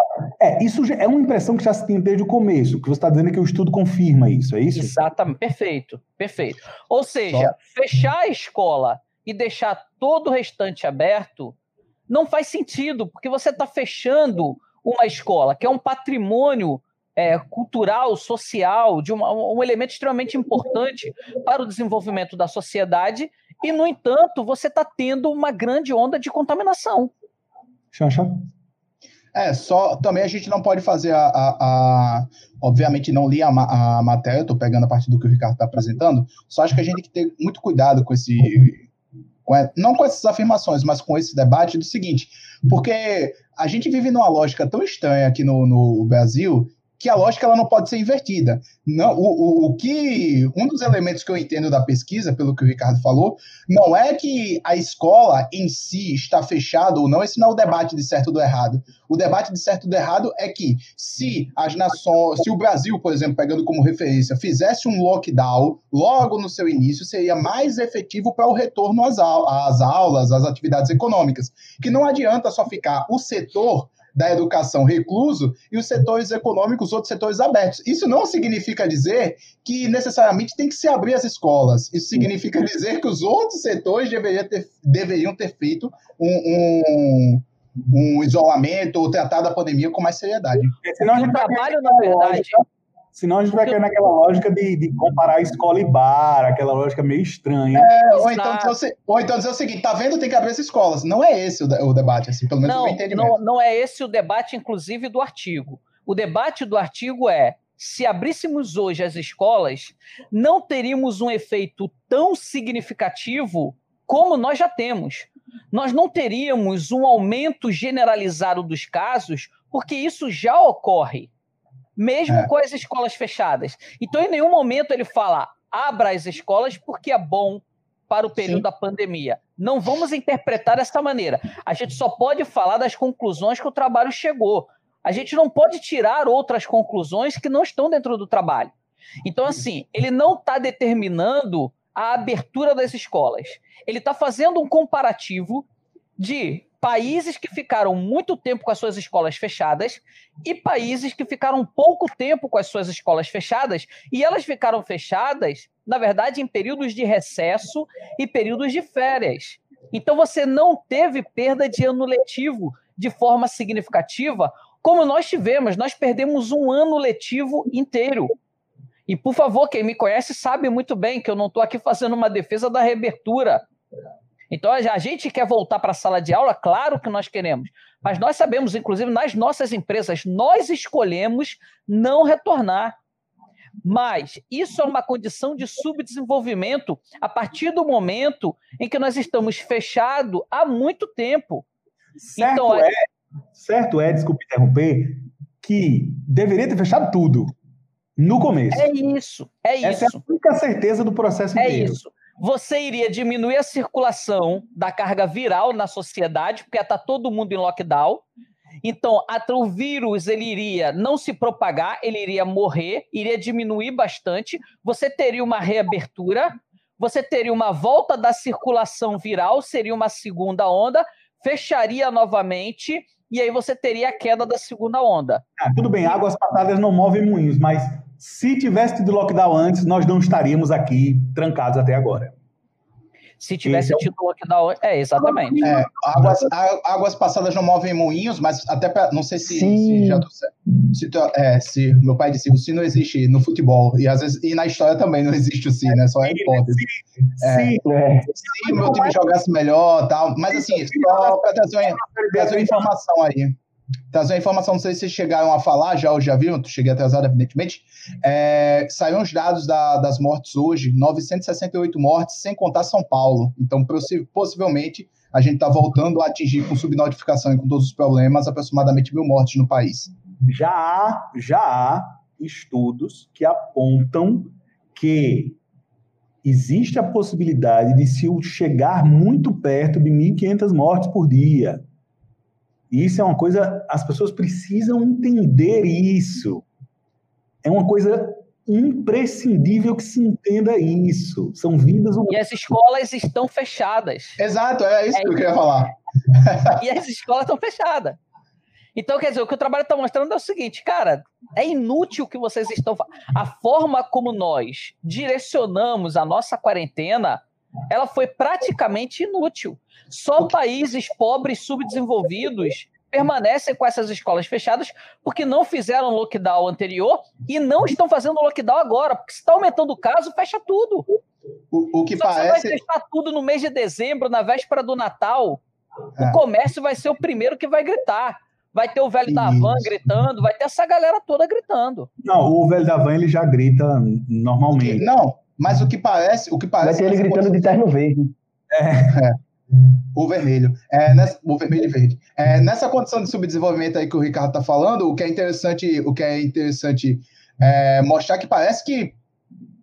isso é uma impressão que já se tem desde o começo, que você está dizendo que o estudo confirma isso, é isso? Exatamente, perfeito, perfeito. Ou seja, Só... fechar a escola e deixar todo o restante aberto não faz sentido, porque você está fechando uma escola, que é um patrimônio é, cultural, social, de uma, um elemento extremamente importante para o desenvolvimento da sociedade, e, no entanto, você está tendo uma grande onda de contaminação. Xanxa? É, só também a gente não pode fazer a. a, a obviamente, não li a, a matéria, estou pegando a partir do que o Ricardo está apresentando, só acho que a gente tem que ter muito cuidado com esse. Com, não com essas afirmações, mas com esse debate do seguinte, porque a gente vive numa lógica tão estranha aqui no, no Brasil que a lógica ela não pode ser invertida. Não, o, o, o, que um dos elementos que eu entendo da pesquisa, pelo que o Ricardo falou, não é que a escola em si está fechada ou não. Esse não é o debate de certo do errado. O debate de certo do errado é que se as nações, se o Brasil, por exemplo, pegando como referência, fizesse um lockdown logo no seu início, seria mais efetivo para o retorno às aulas, às atividades econômicas. Que não adianta só ficar o setor da educação recluso e os setores econômicos, outros setores abertos. Isso não significa dizer que necessariamente tem que se abrir as escolas. Isso significa dizer que os outros setores deveriam ter, deveriam ter feito um, um um isolamento ou tratado a pandemia com mais seriedade. Senão a gente trabalho, na verdade, Senão a gente vai cair naquela lógica de, de comparar escola e bar, aquela lógica meio estranha. É, ou, então dizer, ou então dizer o seguinte, tá vendo, tem que abrir as escolas. Não é esse o, o debate, assim, pelo menos não, o entendimento. Não, não é esse o debate, inclusive, do artigo. O debate do artigo é, se abríssemos hoje as escolas, não teríamos um efeito tão significativo como nós já temos. Nós não teríamos um aumento generalizado dos casos, porque isso já ocorre mesmo é. com as escolas fechadas. Então, em nenhum momento ele fala abra as escolas porque é bom para o período Sim. da pandemia. Não vamos interpretar dessa maneira. A gente só pode falar das conclusões que o trabalho chegou. A gente não pode tirar outras conclusões que não estão dentro do trabalho. Então, assim, ele não está determinando a abertura das escolas. Ele está fazendo um comparativo de países que ficaram muito tempo com as suas escolas fechadas e países que ficaram pouco tempo com as suas escolas fechadas, e elas ficaram fechadas, na verdade, em períodos de recesso e períodos de férias. Então você não teve perda de ano letivo de forma significativa, como nós tivemos. Nós perdemos um ano letivo inteiro. E, por favor, quem me conhece sabe muito bem que eu não estou aqui fazendo uma defesa da reabertura. Então, a gente quer voltar para a sala de aula, claro que nós queremos, mas nós sabemos, inclusive nas nossas empresas, nós escolhemos não retornar. Mas isso é uma condição de subdesenvolvimento a partir do momento em que nós estamos fechados há muito tempo. Certo, então, é, certo é, desculpe interromper, que deveria ter fechado tudo no começo. É isso, é Essa isso. é a única certeza do processo é inteiro. É isso você iria diminuir a circulação da carga viral na sociedade, porque está todo mundo em lockdown. Então, o vírus ele iria não se propagar, ele iria morrer, iria diminuir bastante. Você teria uma reabertura, você teria uma volta da circulação viral, seria uma segunda onda, fecharia novamente e aí você teria a queda da segunda onda. Ah, tudo bem, águas passadas não movem moinhos, mas se tivesse tido lockdown antes, nós não estaríamos aqui trancados até agora. Se tivesse tido lockdown. É, exatamente. É, águas, águas passadas não movem moinhos, mas até pra, não sei se, se já se, é, se meu pai disse o si não existe no futebol e às vezes e na história também não existe o si, né? Só é hipótese. É, é. Se o meu time jogasse melhor, tal, mas assim só para trazer, trazer uma informação aí trazer uma informação, não sei se vocês chegaram a falar já ou já viram, cheguei atrasado, evidentemente. É, saíram os dados da, das mortes hoje, 968 mortes, sem contar São Paulo. Então, possivelmente, a gente está voltando a atingir com subnotificação e com todos os problemas, aproximadamente mil mortes no país. Já há, já há estudos que apontam que existe a possibilidade de se chegar muito perto de 1.500 mortes por dia. E isso é uma coisa, as pessoas precisam entender isso. É uma coisa imprescindível que se entenda isso. São vidas humanas. E as escolas estão fechadas. Exato, é isso é que eu queria falar. *laughs* e as escolas estão fechadas. Então, quer dizer, o que o trabalho está mostrando é o seguinte, cara, é inútil que vocês estão A forma como nós direcionamos a nossa quarentena, ela foi praticamente inútil. Só países pobres, subdesenvolvidos, permanecem com essas escolas fechadas porque não fizeram lockdown anterior e não estão fazendo lockdown agora. Porque se está aumentando o caso, fecha tudo. O, o que Só parece. Você vai fechar tudo no mês de dezembro, na véspera do Natal. É. O comércio vai ser o primeiro que vai gritar. Vai ter o velho Isso. da van gritando, vai ter essa galera toda gritando. Não, o velho da van ele já grita normalmente. Não, mas o que parece. O que parece vai ter ele gritando de terno verde. É. é. O vermelho. É, nessa, o vermelho e verde. É, nessa condição de subdesenvolvimento aí que o Ricardo está falando, o que é interessante, o que é interessante é mostrar que parece que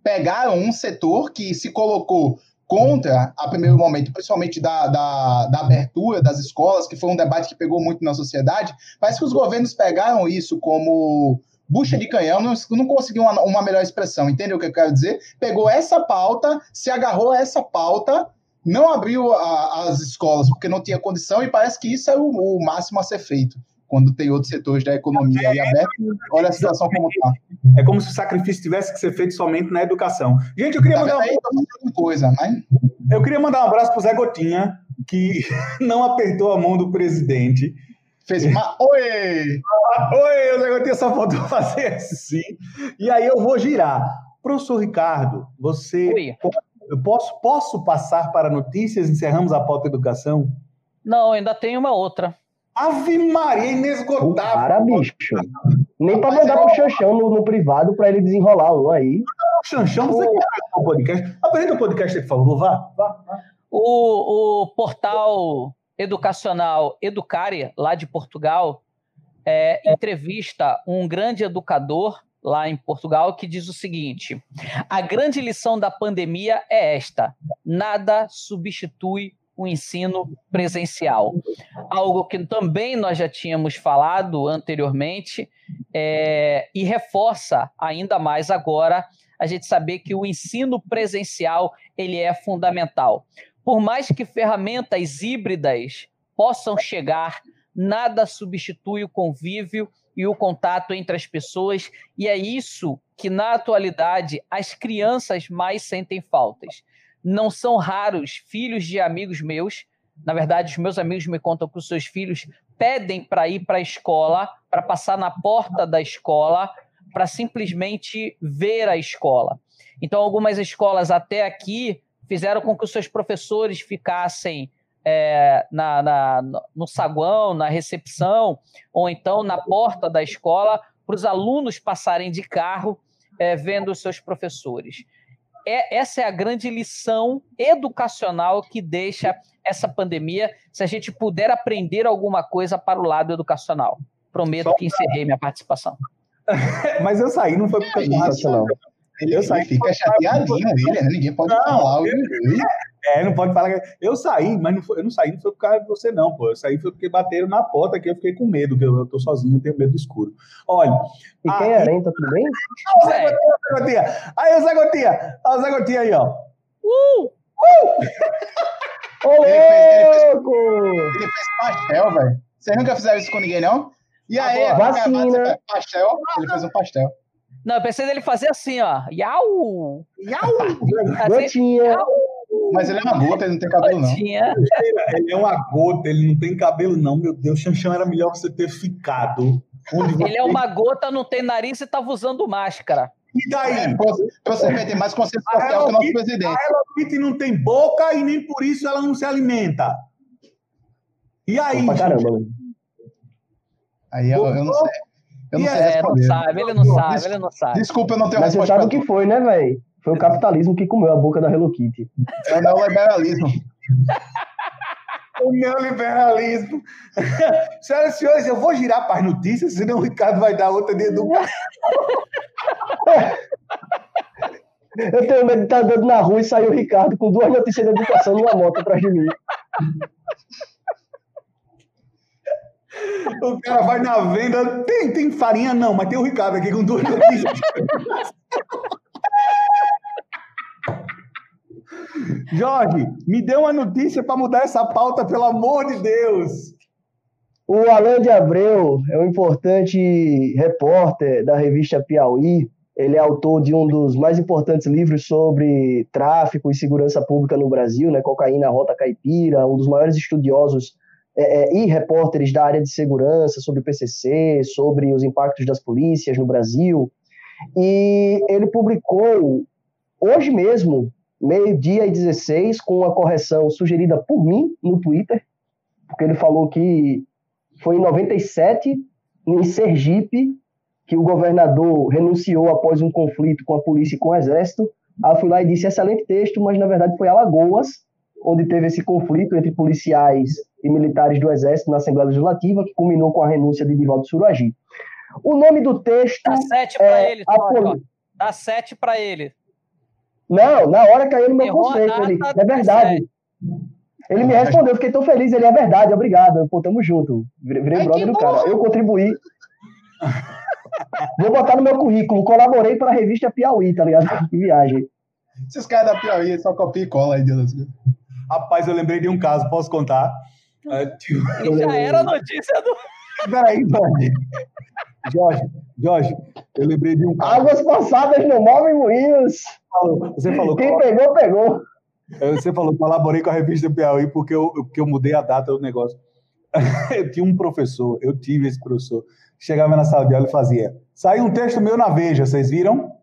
pegaram um setor que se colocou contra, a primeiro momento, principalmente da, da, da, abertura das escolas, que foi um debate que pegou muito na sociedade, parece que os governos pegaram isso como bucha de canhão, não, não conseguiu uma, uma melhor expressão, entendeu o que eu quero dizer? Pegou essa pauta, se agarrou a essa pauta não abriu a, as escolas porque não tinha condição e parece que isso é o, o máximo a ser feito quando tem outros setores da economia aí abertos. Olha a situação como está. É como se o sacrifício tivesse que ser feito somente na educação. Gente, eu queria tá mandar uma coisa, mas... Eu queria mandar um abraço para o Zé Gotinha, que *laughs* não apertou a mão do presidente. Fez uma oi! *laughs* oi, o Gotinha só faltou fazer assim. E aí eu vou girar. Professor Ricardo, você oi. Eu posso, posso passar para notícias? Encerramos a pauta educação? Não, ainda tem uma outra. Ave Maria, inesgotável. Para, bicho. Nem para mandar pro Xanchão no, no privado para ele desenrolar um aí. Xanchão, você quer o podcast? Apresenta o podcast aí, por favor. Vá, vá. vá. O, o portal educacional Educare, lá de Portugal, é, entrevista um grande educador lá em Portugal, que diz o seguinte: a grande lição da pandemia é esta: nada substitui o ensino presencial. Algo que também nós já tínhamos falado anteriormente é, e reforça ainda mais agora a gente saber que o ensino presencial ele é fundamental. Por mais que ferramentas híbridas possam chegar, nada substitui o convívio e o contato entre as pessoas, e é isso que, na atualidade, as crianças mais sentem faltas. Não são raros filhos de amigos meus, na verdade, os meus amigos me contam que os seus filhos pedem para ir para a escola, para passar na porta da escola, para simplesmente ver a escola. Então, algumas escolas até aqui fizeram com que os seus professores ficassem é, na, na, no saguão, na recepção, ou então na porta da escola, para os alunos passarem de carro é, vendo os seus professores. É, essa é a grande lição educacional que deixa essa pandemia, se a gente puder aprender alguma coisa para o lado educacional. Prometo Só que encerrei minha participação. *laughs* Mas eu saí, não foi por causa disso, não. Ele, eu saí, fica chateadinho, ele, né? ninguém pode não, falar. Eu, é, não pode falar. Eu saí, mas não foi, eu não saí, não foi por causa de você, não, pô. Eu saí foi porque bateram na porta que eu fiquei com medo, que eu, eu tô sozinho, eu tenho medo do escuro. Olha. E quem é tá tudo bem? Ó, o Zé Gotinha, Aí, o Zé Gotinha. Olha o Zé Gotinha aí, ó. Uh! Uh! Ô, louco! Ele fez pastel, velho. Vocês nunca fizeram isso com ninguém, não? E aí, vacina. pastel, ele fez um pastel. Não, eu pensei nele fazer assim, ó. Iau! Iau! *laughs* Gotinha. Mas ele é uma gota, ele não tem cabelo, não. Ele é uma gota, ele não tem cabelo, não. Meu Deus, Xanxão era melhor você ter ficado. Ele é uma gota, não tem nariz e tava usando máscara. E daí? É, pra você ter mais consciência social que o nosso presidente. A Hello Kitty não tem boca e nem por isso ela não se alimenta. E aí? Opa, caramba, Aí eu, eu não sei. Eu não, sei é, não sabe, ele não sabe, Des, ele não sabe. Desculpa, eu não tenho Mas você sabe o que foi, né, velho? Foi o capitalismo que comeu a boca da Hello Kitty. É o neoliberalismo. *laughs* o neoliberalismo. *laughs* Senhoras e senhores, eu vou girar para as notícias, senão o Ricardo vai dar outra de educação. *laughs* Eu tenho medo de estar andando na rua e sair o Ricardo com duas notícias de educação numa moto atrás de mim. O cara vai na venda, tem, tem farinha não, mas tem o Ricardo aqui com duas notícias. Jorge, me dê uma notícia para mudar essa pauta, pelo amor de Deus. O Alain de Abreu é um importante repórter da revista Piauí. Ele é autor de um dos mais importantes livros sobre tráfico e segurança pública no Brasil, né? Cocaína Rota Caipira, um dos maiores estudiosos é, é, e repórteres da área de segurança sobre o PCC, sobre os impactos das polícias no Brasil. E ele publicou hoje mesmo, meio-dia e 16, com uma correção sugerida por mim no Twitter, porque ele falou que foi em 97, em Sergipe, que o governador renunciou após um conflito com a polícia e com o exército. Aí eu fui lá e disse: excelente texto, mas na verdade foi Alagoas, onde teve esse conflito entre policiais e militares do Exército na Assembleia Legislativa, que culminou com a renúncia de Divaldo Suragi. O nome do texto. Dá sete para é, ele, Poli... Dá sete para ele. Não, na hora caiu no meu Errou conceito. Ele, é verdade. Ele me respondeu, fiquei tão feliz. Ele é verdade, obrigado. Pô, tamo junto. Virei Ai, brother do cara. Eu contribuí. Vou botar no meu currículo. Colaborei para a revista Piauí, tá ligado? *laughs* Que viagem. Esses caras da Piauí só copia e cola aí, Deus. Rapaz, eu lembrei de um caso, posso contar? Uh, *laughs* já era a notícia do. Peraí, Jorge. Jorge, Jorge, eu lembrei de um caso. Águas passadas não movem moinhos. Você falou. Quem pegou, pegou. Você falou, colaborei com a revista Piauí porque eu, porque eu mudei a data do negócio. *laughs* Eu tinha um professor, eu tive esse professor, chegava na sala de aula e fazia. Saiu um texto meu na Veja, vocês viram?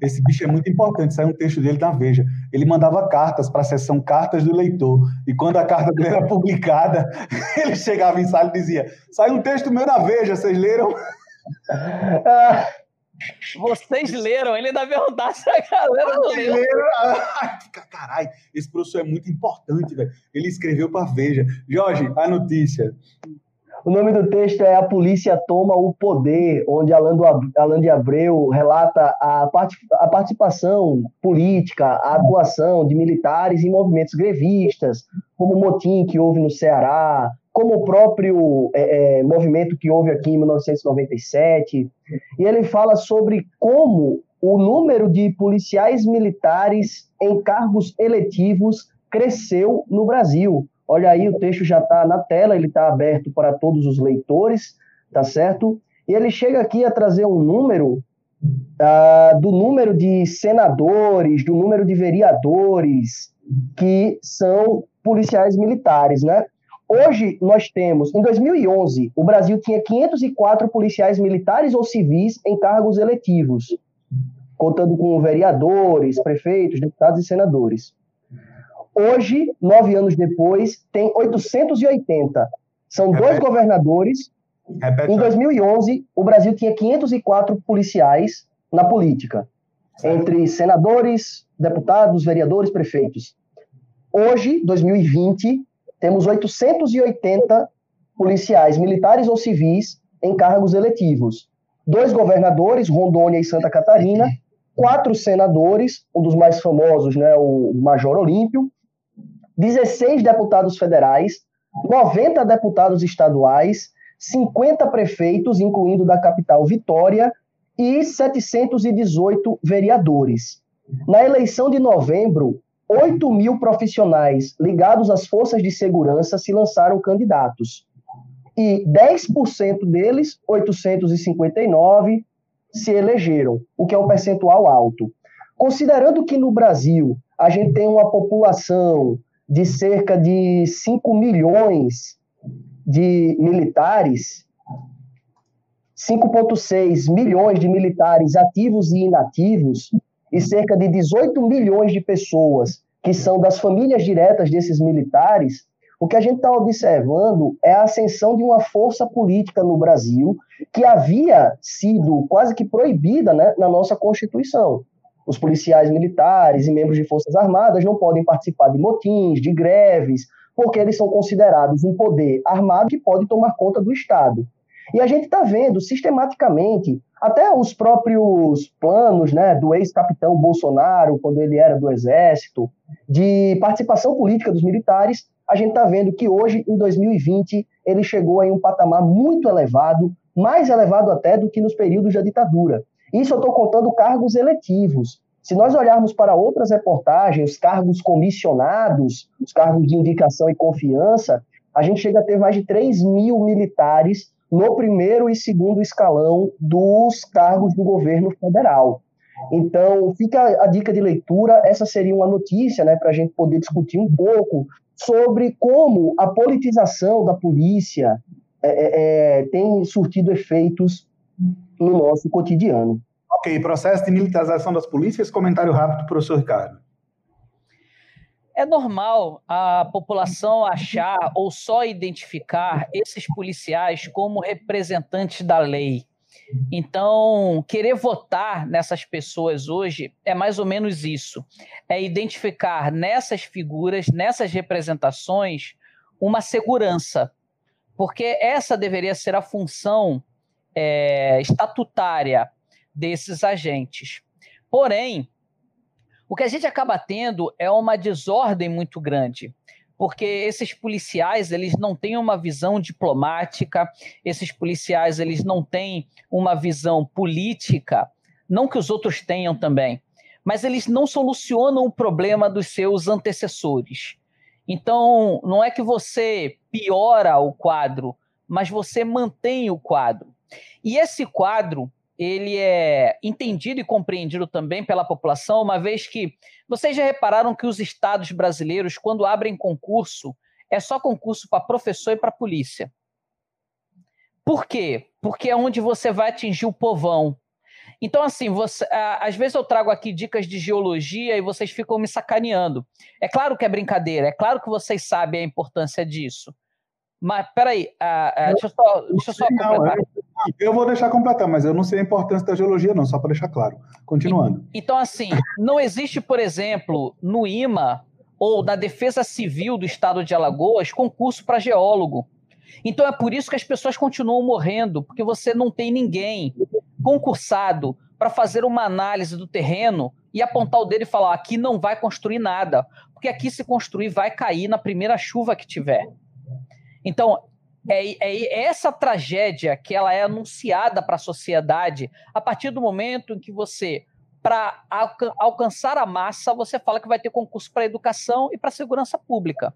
Esse bicho é muito importante, sai um texto dele na Veja. Ele mandava cartas para a seção Cartas do Leitor. E quando a carta dele era publicada, *laughs* ele chegava em sala e dizia: Sai um texto meu na Veja, vocês leram? Vocês leram? Ele ainda perguntar se a galera não leu. Caralho, esse professor é muito importante, velho. Ele escreveu para Veja. Jorge, a notícia. O nome do texto é A Polícia Toma o Poder, onde Alan de Abreu relata a, part, a participação política, a atuação de militares em movimentos grevistas, como o motim que houve no Ceará, como o próprio é, é, movimento que houve aqui em 1997. E ele fala sobre como o número de policiais militares em cargos eletivos cresceu no Brasil. Olha aí, o texto já está na tela, ele está aberto para todos os leitores, tá certo? E ele chega aqui a trazer um número uh, do número de senadores, do número de vereadores que são policiais militares, né? Hoje nós temos, em 2011, o Brasil tinha 504 policiais militares ou civis em cargos eletivos, contando com vereadores, prefeitos, deputados e senadores. Hoje, nove anos depois, tem 880. São Repete. dois governadores. Repete. Em 2011, o Brasil tinha 504 policiais na política, entre senadores, deputados, vereadores, prefeitos. Hoje, 2020, temos 880 policiais, militares ou civis, em cargos eletivos. Dois governadores, Rondônia e Santa Catarina, quatro senadores, um dos mais famosos, né, o Major Olímpio, 16 deputados federais, 90 deputados estaduais, 50 prefeitos, incluindo da capital Vitória, e 718 vereadores. Na eleição de novembro, 8 mil profissionais ligados às forças de segurança se lançaram candidatos. E 10% deles, 859, se elegeram, o que é um percentual alto. Considerando que no Brasil a gente tem uma população de cerca de 5 milhões de militares, 5,6 milhões de militares ativos e inativos, e cerca de 18 milhões de pessoas que são das famílias diretas desses militares, o que a gente está observando é a ascensão de uma força política no Brasil que havia sido quase que proibida né, na nossa Constituição. Os policiais militares e membros de forças armadas não podem participar de motins, de greves, porque eles são considerados um poder armado que pode tomar conta do Estado. E a gente está vendo sistematicamente, até os próprios planos né, do ex-capitão Bolsonaro, quando ele era do Exército, de participação política dos militares, a gente está vendo que hoje, em 2020, ele chegou em um patamar muito elevado, mais elevado até do que nos períodos da ditadura. Isso eu estou contando cargos eletivos. Se nós olharmos para outras reportagens, os cargos comissionados, os cargos de indicação e confiança, a gente chega a ter mais de 3 mil militares no primeiro e segundo escalão dos cargos do governo federal. Então, fica a dica de leitura. Essa seria uma notícia né, para a gente poder discutir um pouco sobre como a politização da polícia é, é, é tem surtido efeitos no nosso cotidiano. Ok, processo de militarização das polícias, comentário rápido, professor Ricardo. É normal a população achar ou só identificar esses policiais como representantes da lei. Então, querer votar nessas pessoas hoje é mais ou menos isso: é identificar nessas figuras, nessas representações, uma segurança. Porque essa deveria ser a função é, estatutária desses agentes. Porém, o que a gente acaba tendo é uma desordem muito grande, porque esses policiais eles não têm uma visão diplomática, esses policiais eles não têm uma visão política, não que os outros tenham também, mas eles não solucionam o problema dos seus antecessores. Então, não é que você piora o quadro, mas você mantém o quadro. E esse quadro, ele é entendido e compreendido também pela população, uma vez que vocês já repararam que os estados brasileiros, quando abrem concurso, é só concurso para professor e para polícia. Por quê? Porque é onde você vai atingir o povão. Então, assim, você, às vezes eu trago aqui dicas de geologia e vocês ficam me sacaneando. É claro que é brincadeira, é claro que vocês sabem a importância disso. Mas, peraí, deixa eu só, deixa eu só completar. Eu vou deixar completar, mas eu não sei a importância da geologia, não, só para deixar claro. Continuando. Então, assim, não existe, por exemplo, no IMA ou na Defesa Civil do Estado de Alagoas concurso para geólogo. Então é por isso que as pessoas continuam morrendo, porque você não tem ninguém concursado para fazer uma análise do terreno e apontar o dedo e falar: aqui não vai construir nada, porque aqui se construir vai cair na primeira chuva que tiver. Então, é, é essa tragédia que ela é anunciada para a sociedade a partir do momento em que você, para alca alcançar a massa, você fala que vai ter concurso para educação e para segurança pública.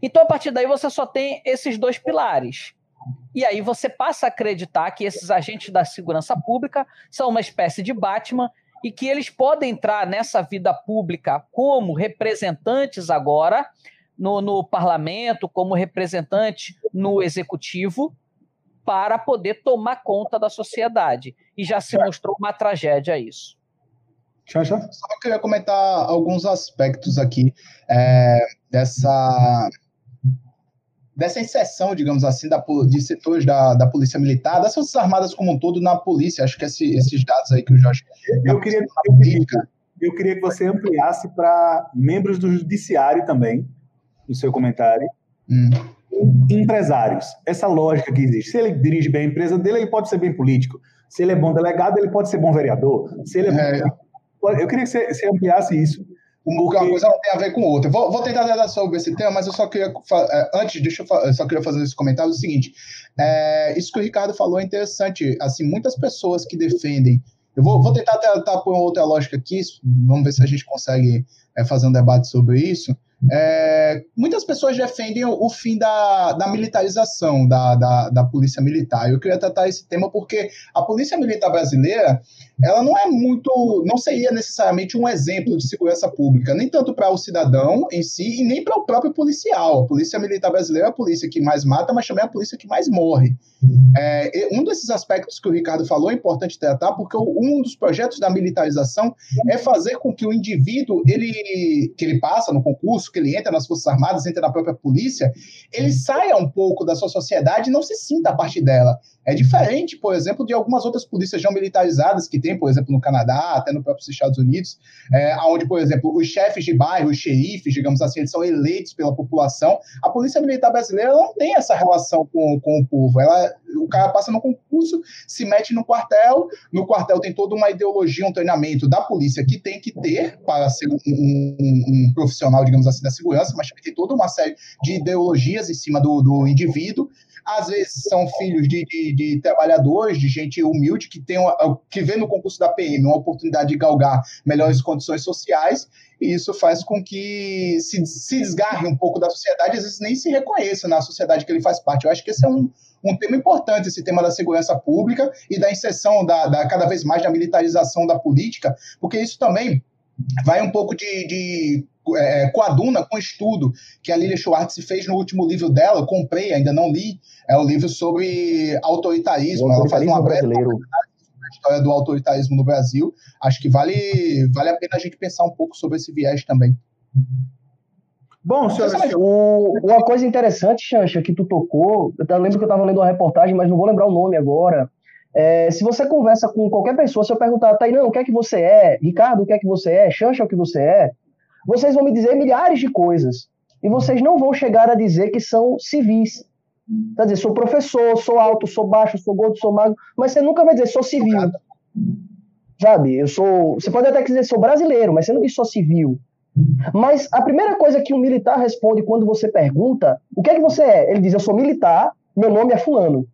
Então, a partir daí, você só tem esses dois pilares. E aí você passa a acreditar que esses agentes da segurança pública são uma espécie de Batman e que eles podem entrar nessa vida pública como representantes agora no, no parlamento, como representante no executivo, para poder tomar conta da sociedade. E já se mostrou uma tragédia isso. Só queria comentar alguns aspectos aqui é, dessa dessa inserção, digamos assim, da, de setores da, da Polícia Militar, das Forças Armadas como um todo na polícia. Acho que esse, esses dados aí que o Jorge. Eu queria, eu queria, eu queria que você ampliasse para membros do Judiciário também, no seu comentário. Hum. Empresários, essa lógica que existe. Se ele dirige bem a empresa dele, ele pode ser bem político. Se ele é bom delegado, ele pode ser bom vereador. Se ele é, é. Bom... Eu queria que você, você ampliasse isso porque... Uma coisa não tem a ver com outra. Vou, vou tentar tratar sobre esse tema, mas eu só queria. É, antes, deixa eu, eu só queria fazer esse comentário: o seguinte. É, isso que o Ricardo falou é interessante. Assim, muitas pessoas que defendem. Eu vou, vou tentar tratar por outra lógica aqui, vamos ver se a gente consegue é, fazer um debate sobre isso. É, muitas pessoas defendem o, fim da, da militarização da, da, da, polícia militar. Eu queria tratar esse tema porque a polícia militar brasileira ela não é muito, não seria necessariamente um exemplo de segurança pública, nem tanto para o cidadão em si e nem para o próprio policial. A polícia militar brasileira é a polícia que mais mata, mas também é a polícia que mais morre. É, um desses aspectos que o Ricardo falou é importante tratar porque um dos projetos da militarização é fazer com que o indivíduo ele que ele passa no concurso que ele entra nas Forças Armadas, entra na própria polícia, ele saia um pouco da sua sociedade e não se sinta a parte dela. É diferente, por exemplo, de algumas outras polícias já militarizadas que tem, por exemplo, no Canadá, até no próprio Estados Unidos, é, onde, por exemplo, os chefes de bairro, os xerifes, digamos assim, eles são eleitos pela população. A polícia militar brasileira não tem essa relação com, com o povo. Ela, o cara passa no concurso, se mete no quartel, no quartel tem toda uma ideologia, um treinamento da polícia que tem que ter para ser um, um, um profissional, digamos assim, da segurança, mas tem toda uma série de ideologias em cima do, do indivíduo às vezes são filhos de, de, de trabalhadores, de gente humilde, que, tem uma, que vê no concurso da PM uma oportunidade de galgar melhores condições sociais, e isso faz com que se, se desgarre um pouco da sociedade, às vezes nem se reconheça na sociedade que ele faz parte. Eu acho que esse é um, um tema importante, esse tema da segurança pública e da inserção da, da cada vez mais da militarização da política, porque isso também vai um pouco de, de é, coaduna com o estudo que a Lilia Schwartz fez no último livro dela, eu comprei, ainda não li, é o livro sobre autoritarismo. Ela faz uma brasileiro. história do autoritarismo no Brasil. Acho que vale, vale a pena a gente pensar um pouco sobre esse viés também. Bom, senhor, o, uma coisa interessante, Xancha, que tu tocou, eu lembro que eu estava lendo uma reportagem, mas não vou lembrar o nome agora. É, se você conversa com qualquer pessoa, se eu perguntar, Tainão, o que é que você é? Ricardo, o que é que você é? Xancha, o que você é? Vocês vão me dizer milhares de coisas. E vocês não vão chegar a dizer que são civis. Quer dizer, sou professor, sou alto, sou baixo, sou gordo, sou magro, mas você nunca vai dizer sou civil. Sabe? Eu sou. Você pode até dizer sou brasileiro, mas você não diz sou civil. Mas a primeira coisa que um militar responde quando você pergunta o que é que você é, ele diz: Eu sou militar, meu nome é Fulano.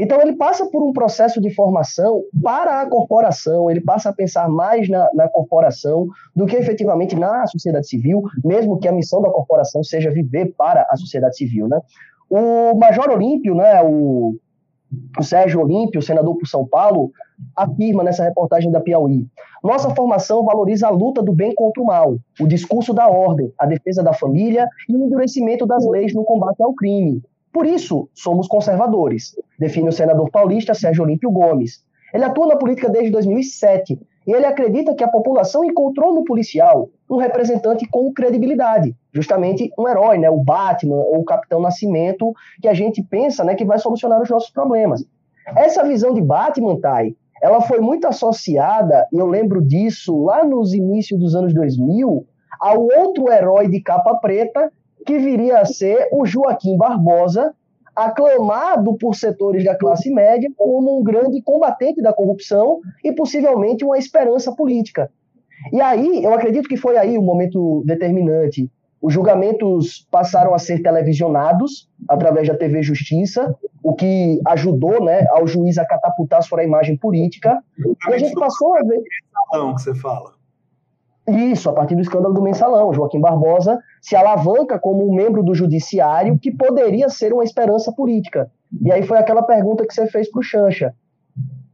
Então ele passa por um processo de formação para a corporação, ele passa a pensar mais na, na, corporação do que efetivamente na sociedade civil, mesmo que a missão da corporação seja viver para a sociedade civil. Né? O Major Olímpio, né, o, o Sérgio Olímpio, senador por São Paulo, afirma nessa reportagem da Piauí: nossa formação valoriza a luta do bem contra o mal, o discurso da ordem, a defesa da família e o endurecimento das leis no combate ao crime. Por isso, somos conservadores, define o senador paulista Sérgio Olímpio Gomes. Ele atua na política desde 2007 e ele acredita que a população encontrou no policial um representante com credibilidade, justamente um herói, né, o Batman ou o Capitão Nascimento, que a gente pensa né, que vai solucionar os nossos problemas. Essa visão de Batman, Tai, ela foi muito associada, e eu lembro disso lá nos inícios dos anos 2000, ao outro herói de capa preta que viria a ser o Joaquim Barbosa, aclamado por setores da classe média como um grande combatente da corrupção e possivelmente uma esperança política. E aí, eu acredito que foi aí o momento determinante. Os julgamentos passaram a ser televisionados através da TV Justiça, o que ajudou né, ao juiz a catapultar sua imagem política. E a gente passou a ver. Não, que você fala. Isso, a partir do escândalo do mensalão. Joaquim Barbosa se alavanca como um membro do judiciário que poderia ser uma esperança política. E aí foi aquela pergunta que você fez para o Chancha.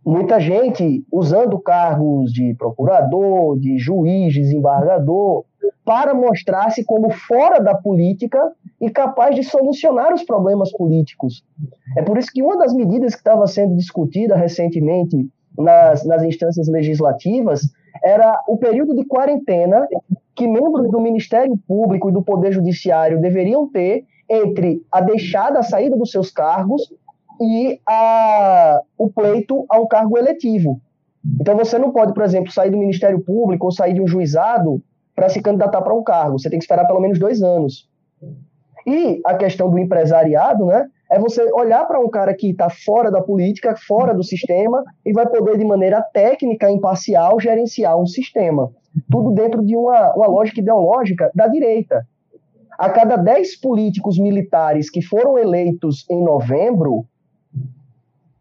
Muita gente usando cargos de procurador, de juiz, desembargador, para mostrar-se como fora da política e capaz de solucionar os problemas políticos. É por isso que uma das medidas que estava sendo discutida recentemente nas, nas instâncias legislativas era o período de quarentena que membros do Ministério Público e do Poder Judiciário deveriam ter entre a deixada, a saída dos seus cargos e a, o pleito a um cargo eletivo. Então você não pode, por exemplo, sair do Ministério Público ou sair de um juizado para se candidatar para um cargo. Você tem que esperar pelo menos dois anos. E a questão do empresariado, né? É você olhar para um cara que está fora da política, fora do sistema, e vai poder, de maneira técnica, imparcial, gerenciar um sistema. Tudo dentro de uma, uma lógica ideológica da direita. A cada 10 políticos militares que foram eleitos em novembro,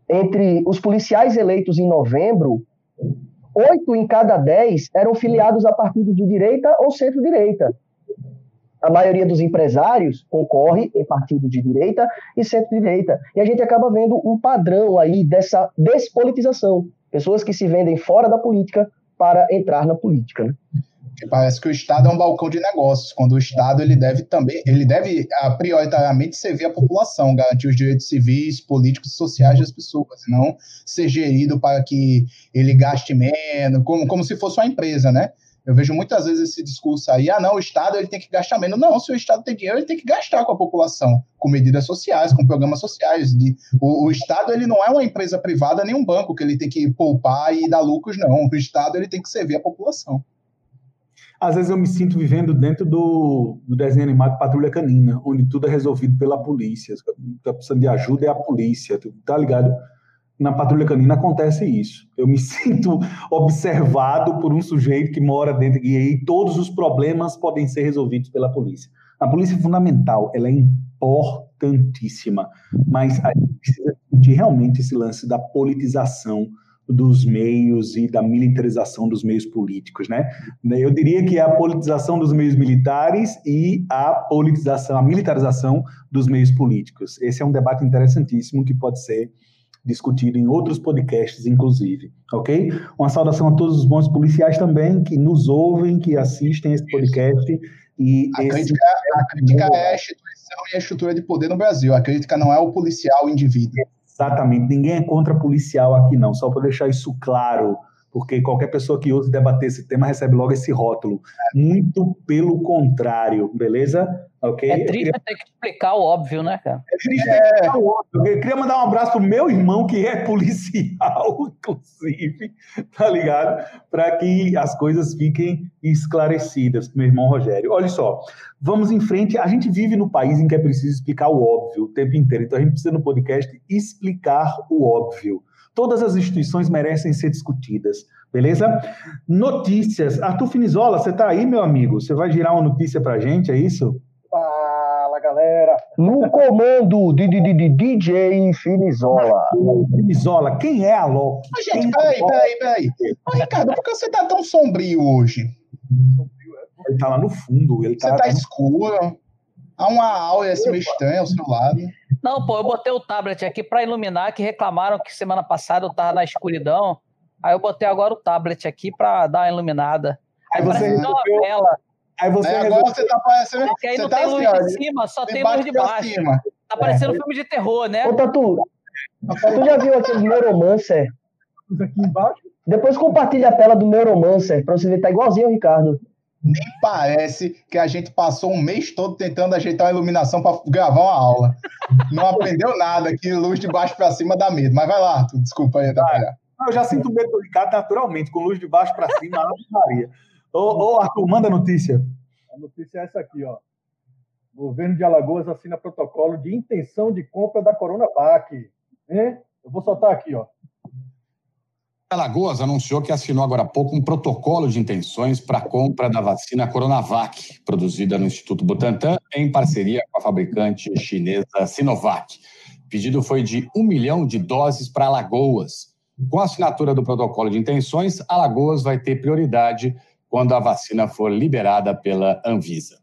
entre os policiais eleitos em novembro, oito em cada dez eram filiados a partidos de direita ou centro-direita a maioria dos empresários concorre em partido de direita e centro-direita. E a gente acaba vendo um padrão aí dessa despolitização. Pessoas que se vendem fora da política para entrar na política. Né? Parece que o Estado é um balcão de negócios, quando o Estado ele deve também, ele deve prioritariamente servir a população, garantir os direitos civis, políticos e sociais das pessoas, não ser gerido para que ele gaste menos, como, como se fosse uma empresa, né? Eu vejo muitas vezes esse discurso aí, ah, não, o Estado ele tem que gastar menos. Não, se o Estado tem dinheiro, ele tem que gastar com a população, com medidas sociais, com programas sociais. De, o, o Estado ele não é uma empresa privada nem um banco que ele tem que poupar e dar lucros, não. O Estado ele tem que servir a população. Às vezes eu me sinto vivendo dentro do, do desenho animado Patrulha Canina, onde tudo é resolvido pela polícia. Está precisando de ajuda é a polícia, tá ligado? Na patrulha canina acontece isso. Eu me *laughs* sinto observado por um sujeito que mora dentro e aí todos os problemas podem ser resolvidos pela polícia. A polícia é fundamental, ela é importantíssima, mas a gente precisa discutir realmente esse lance da politização dos meios e da militarização dos meios políticos, né? Eu diria que é a politização dos meios militares e a politização, a militarização dos meios políticos. Esse é um debate interessantíssimo que pode ser discutido em outros podcasts, inclusive, ok? Uma saudação a todos os bons policiais também que nos ouvem, que assistem esse podcast. E a, esse... Crítica, a crítica é a instituição e a estrutura de poder no Brasil. A crítica não é o policial, o indivíduo. Exatamente. Ninguém é contra policial aqui, não. Só para deixar isso claro porque qualquer pessoa que ouse debater esse tema recebe logo esse rótulo. Muito pelo contrário, beleza? Okay? É triste queria... ter que explicar o óbvio, né, cara? É triste ter que explicar o óbvio. Eu queria mandar um abraço pro meu irmão, que é policial, *laughs* inclusive, tá ligado? Para que as coisas fiquem esclarecidas, meu irmão Rogério. Olha só, vamos em frente. A gente vive no país em que é preciso explicar o óbvio o tempo inteiro. Então a gente precisa no podcast explicar o óbvio. Todas as instituições merecem ser discutidas, beleza? Notícias. Arthur Finizola, você está aí, meu amigo? Você vai girar uma notícia para a gente, é isso? Fala, galera. No comando de, de, de, de DJ Finizola. Finizola, quem é a Loki? gente, é peraí, peraí, peraí. Ô, Ricardo, por que você tá tão sombrio hoje? Ele tá lá no fundo. Ele você tá, tá escuro. Há uma aura assim meio estranha ao seu lado. Não, pô, eu botei o tablet aqui para iluminar, que reclamaram que semana passada eu tava na escuridão. Aí eu botei agora o tablet aqui para dar uma iluminada. Aí você resolveu... Tela. Aí você é, agora você tá parecendo. Porque aí você não tá tem luz assim, de cima, só tem luz de baixo. Cima. Tá parecendo é. filme de terror, né? Ô, Tatu, tu já viu aquele Neuromancer? Aqui embaixo? Depois compartilha a tela do Neuromancer pra você ver, tá igualzinho o Ricardo. Nem parece que a gente passou um mês todo tentando ajeitar a iluminação para gravar uma aula. Não aprendeu nada, que luz de baixo para cima dá medo. Mas vai lá, tu, desculpa aí atrapalhar. Eu já sinto medo do Ricardo naturalmente, com luz de baixo para cima, Maria. Ô, ô, Arthur, manda a notícia. A notícia é essa aqui, ó. O governo de Alagoas assina protocolo de intenção de compra da Coronavac. Hein? Eu vou soltar aqui, ó. Alagoas anunciou que assinou agora há pouco um protocolo de intenções para a compra da vacina Coronavac, produzida no Instituto Butantan, em parceria com a fabricante chinesa Sinovac. O pedido foi de um milhão de doses para Alagoas. Com a assinatura do protocolo de intenções, Alagoas vai ter prioridade quando a vacina for liberada pela Anvisa.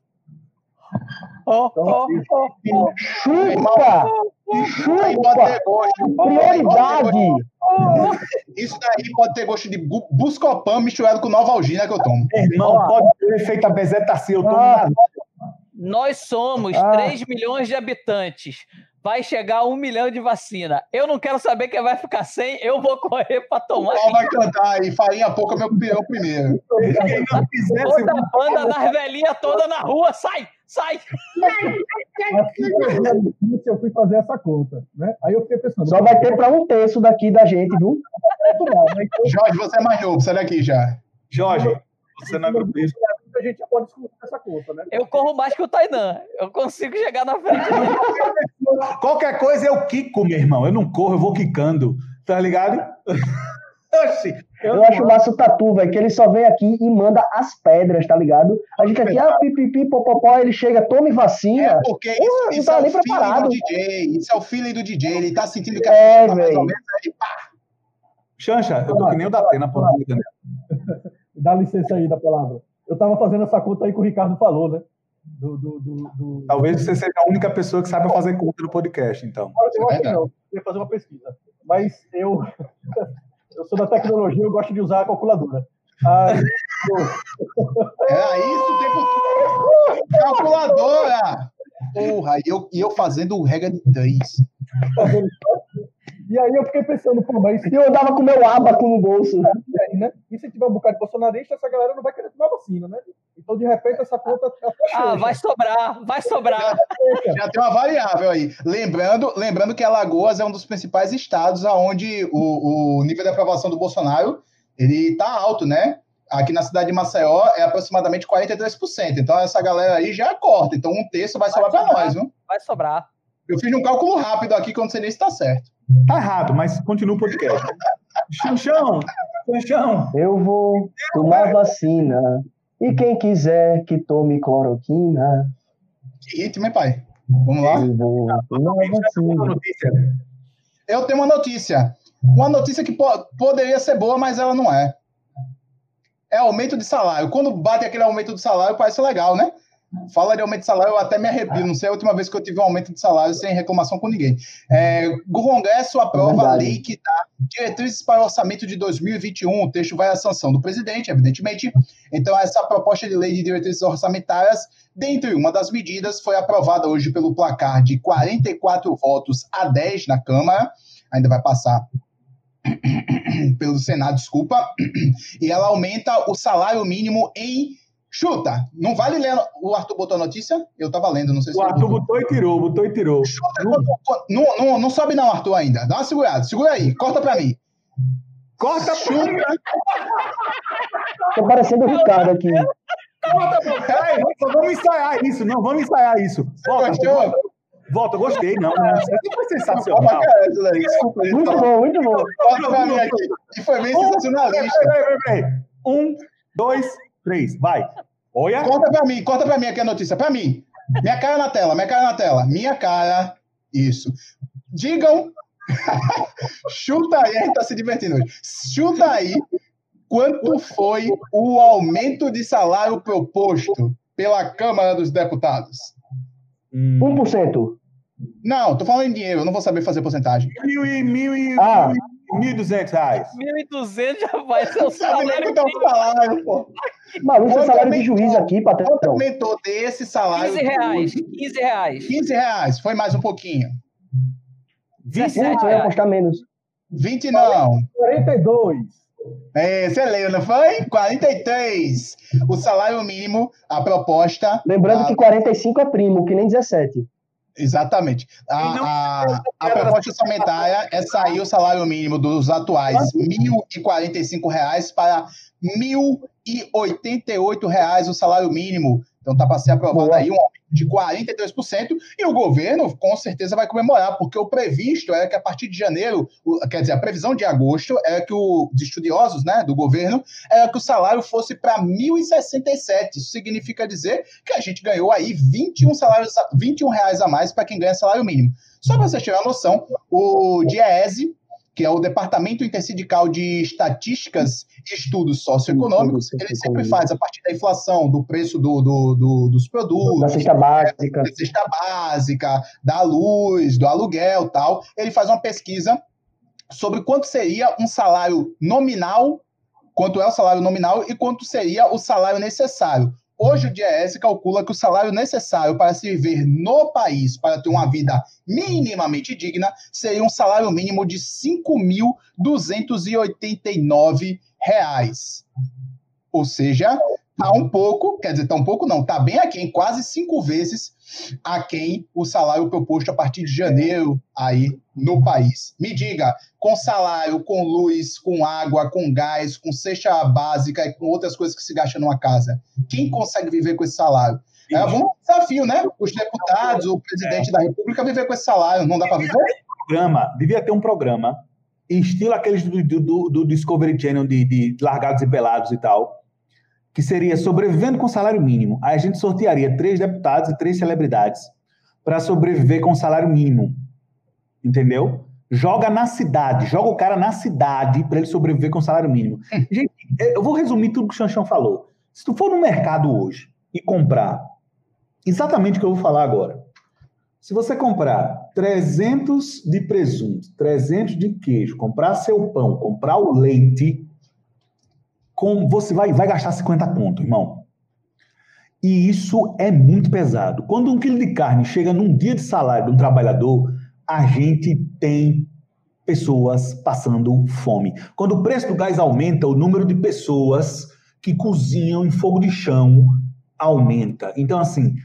Oh, oh, oh, oh. Chupa! Aí pode ter gosto. Prioridade! Isso daí pode ter gosto de bu- Buscopan misturado com Nova Algina que eu tomo. Irmão, pode ter efeito a bezetacil, eu tô Ah. Nós somos Ah. 3 milhões de habitantes. Vai chegar a um milhão de vacina. Eu não quero saber quem vai ficar sem, eu vou correr para O tomar. pau vai cantar aí, farinha pouca, meu pirão primeiro. Quem não quisesse, Toda a banda das velhinhas toda na rua, sai, sai. Que eu fui fazer essa conta. Né? Aí eu fiquei pensando. Só vai ter para um terço daqui da gente, viu? Jorge, você é mais novo, sai daqui já. Jorge, você não é grupo a gente já pode discutir essa conta, né? Eu corro mais que o Tainan. Eu consigo chegar na frente. Qualquer coisa eu quico, meu irmão. Eu não corro, eu vou quicando. Tá ligado? Oxi. Eu acho massa o Tatu, velho, que ele só vem aqui e manda as pedras, tá ligado? A gente aqui, ah, pipipi, popopó, ele chega, tome É vacina. porque Porra, isso, não isso tá é o feeling preparado. do DJ. Isso é o feeling do DJ. Ele tá sentindo que a É, tá mais ou velho. menos aí. Pá. Xanxa, eu tô que nem o da Atena, porra. *laughs* Dá licença aí da palavra. Eu tava fazendo essa conta aí que o Ricardo falou, né? Do, do, do, do... Talvez você seja a única pessoa que saiba fazer conta no podcast, então. Eu acho que verdade. não. Eu ia fazer uma pesquisa. Mas eu, *laughs* eu sou da tecnologia, eu gosto de usar a calculadora. *laughs* Aí, Era isso o tempo todo. Calculadora! Porra, e eu, e eu fazendo regra de três. E aí eu fiquei pensando, pô, mas E eu andava com meu abaco no bolso. e aí, né? E se tiver um bocado de bolsonarista, essa galera não vai querer tomar vacina, né? Então, de repente, essa conta Ah, vai sobrar, vai sobrar. *laughs* Já tem uma variável aí. Lembrando, lembrando que Alagoas é um dos principais estados onde o, o nível de aprovação do Bolsonaro ele tá alto, né? Aqui na cidade de Maceió é aproximadamente 43%. Então essa galera aí já corta. Então um terço vai sobrar para nós, viu? Vai sobrar. Eu fiz um cálculo rápido aqui que eu não sei nem se tá certo. Tá errado, mas continua o podcast. Xanxão, Xanxão. Eu vou tomar vacina. E quem quiser que tome cloroquina, Que ritmo, hein, pai? Vamos lá? eu vou tomar Uma vacina. Eu tenho uma notícia. Uma notícia que po- poderia ser boa, mas ela não é. É aumento de salário. Quando bate aquele aumento de salário, parece legal, né? Fala de aumento de salário, eu até me arrepio. Não sei a última vez que eu tive um aumento de salário sem reclamação com ninguém. É, o Congresso aprova a Verdade. lei que dá diretrizes para o orçamento de 2021. O texto vai à sanção do presidente, evidentemente. Então, essa proposta de lei de diretrizes orçamentárias, dentre uma das medidas, foi aprovada hoje pelo placar de 44 votos a 10 na Câmara. Ainda vai passar pelo Senado, desculpa, e ela aumenta o salário mínimo em. Chuta! Não vale ler. O Arthur botou a notícia? Eu tava lendo, não sei se O Arthur botou. botou e tirou, botou e tirou. Chuta, não, não, não sobe, não, Arthur, ainda. Dá uma segurada. Segura aí, corta pra mim. Corta, chuta, Tô parecendo o Ricardo aqui. corta, peraí, vamos- vamos ensaiar isso, não, vamos ensaiar isso. Volta, volta, volta, gostei, não, isso foi sensacional. Desculpa. Muito bom, muito bom. Corta pra mim aqui. E foi bem sensacionalista. Peraí, peraí, peraí. Um, dois, três, vai. Olha, Corta pra mim, corta pra mim aqui a notícia. Pra mim. Minha cara na tela, minha cara na tela. Minha cara. Isso. Digam. *laughs* Chuta aí, a gente tá se divertindo hoje. Chuta aí quanto foi o aumento de salário proposto pela Câmara dos Deputados. Hum, 1%. Não, tô falando em dinheiro, eu não vou saber fazer porcentagem. mil e mil e Ah. Mil e duzentos reais. 1.200 já vai ser o Não sabe nem salário quanto é salário, pô. Maluco, isso é Quanto salário de juiz aqui, Quanto patrão. aumentou desse salário? 15 reais. 15 reais. 15 reais, foi mais um pouquinho. 17 Putz, eu ia reais. apostar menos. 20 não. 42. É, você leu, não foi? 43. O salário mínimo, a proposta. Lembrando a- que 45 é primo, que nem 17. Exatamente. A, a, a proposta orçamentária *laughs* é sair o salário mínimo dos atuais 1.045 reais para 1.088 reais o salário mínimo. Então está para ser aprovado aí um aumento de 43%, e o governo com certeza vai comemorar, porque o previsto é que a partir de janeiro, quer dizer, a previsão de agosto é que o, os estudiosos né, do governo era que o salário fosse para 1.067. Isso significa dizer que a gente ganhou aí 21, salários, 21 reais a mais para quem ganha salário mínimo. Só para vocês terem uma noção, o DIEESE, que é o Departamento Intersindical de Estatísticas e Estudos Socioeconômicos, ele sempre faz a partir da inflação, do preço do, do, do, dos produtos, da cesta básica, da cesta básica, da luz, do aluguel, tal. Ele faz uma pesquisa sobre quanto seria um salário nominal, quanto é o salário nominal e quanto seria o salário necessário. Hoje o DIES calcula que o salário necessário para se viver no país, para ter uma vida minimamente digna, seria um salário mínimo de R$ 5.289. Ou seja, tá um pouco, quer dizer, tá um pouco não, tá bem aquém, quase cinco vezes aquém o salário proposto a partir de janeiro aí no país. Me diga, com salário, com luz, com água, com gás, com cesta básica e com outras coisas que se gastam numa casa, quem consegue viver com esse salário? É um desafio, né? Os deputados, o presidente é. da República viver com esse salário, não dá para viver? Programa, devia ter um programa, estilo aqueles do, do, do Discovery Channel de, de largados e pelados e tal, que seria sobrevivendo com salário mínimo. Aí a gente sortearia três deputados e três celebridades para sobreviver com salário mínimo. Entendeu? Joga na cidade, joga o cara na cidade para ele sobreviver com salário mínimo. Hum. Gente, eu vou resumir tudo que o Chanchão falou. Se tu for no mercado hoje e comprar exatamente o que eu vou falar agora. Se você comprar 300 de presunto, 300 de queijo, comprar seu pão, comprar o leite, com, você vai, vai gastar 50 conto, irmão. E isso é muito pesado. Quando um quilo de carne chega num dia de salário de um trabalhador, a gente tem pessoas passando fome. Quando o preço do gás aumenta, o número de pessoas que cozinham em fogo de chão aumenta. Então, assim,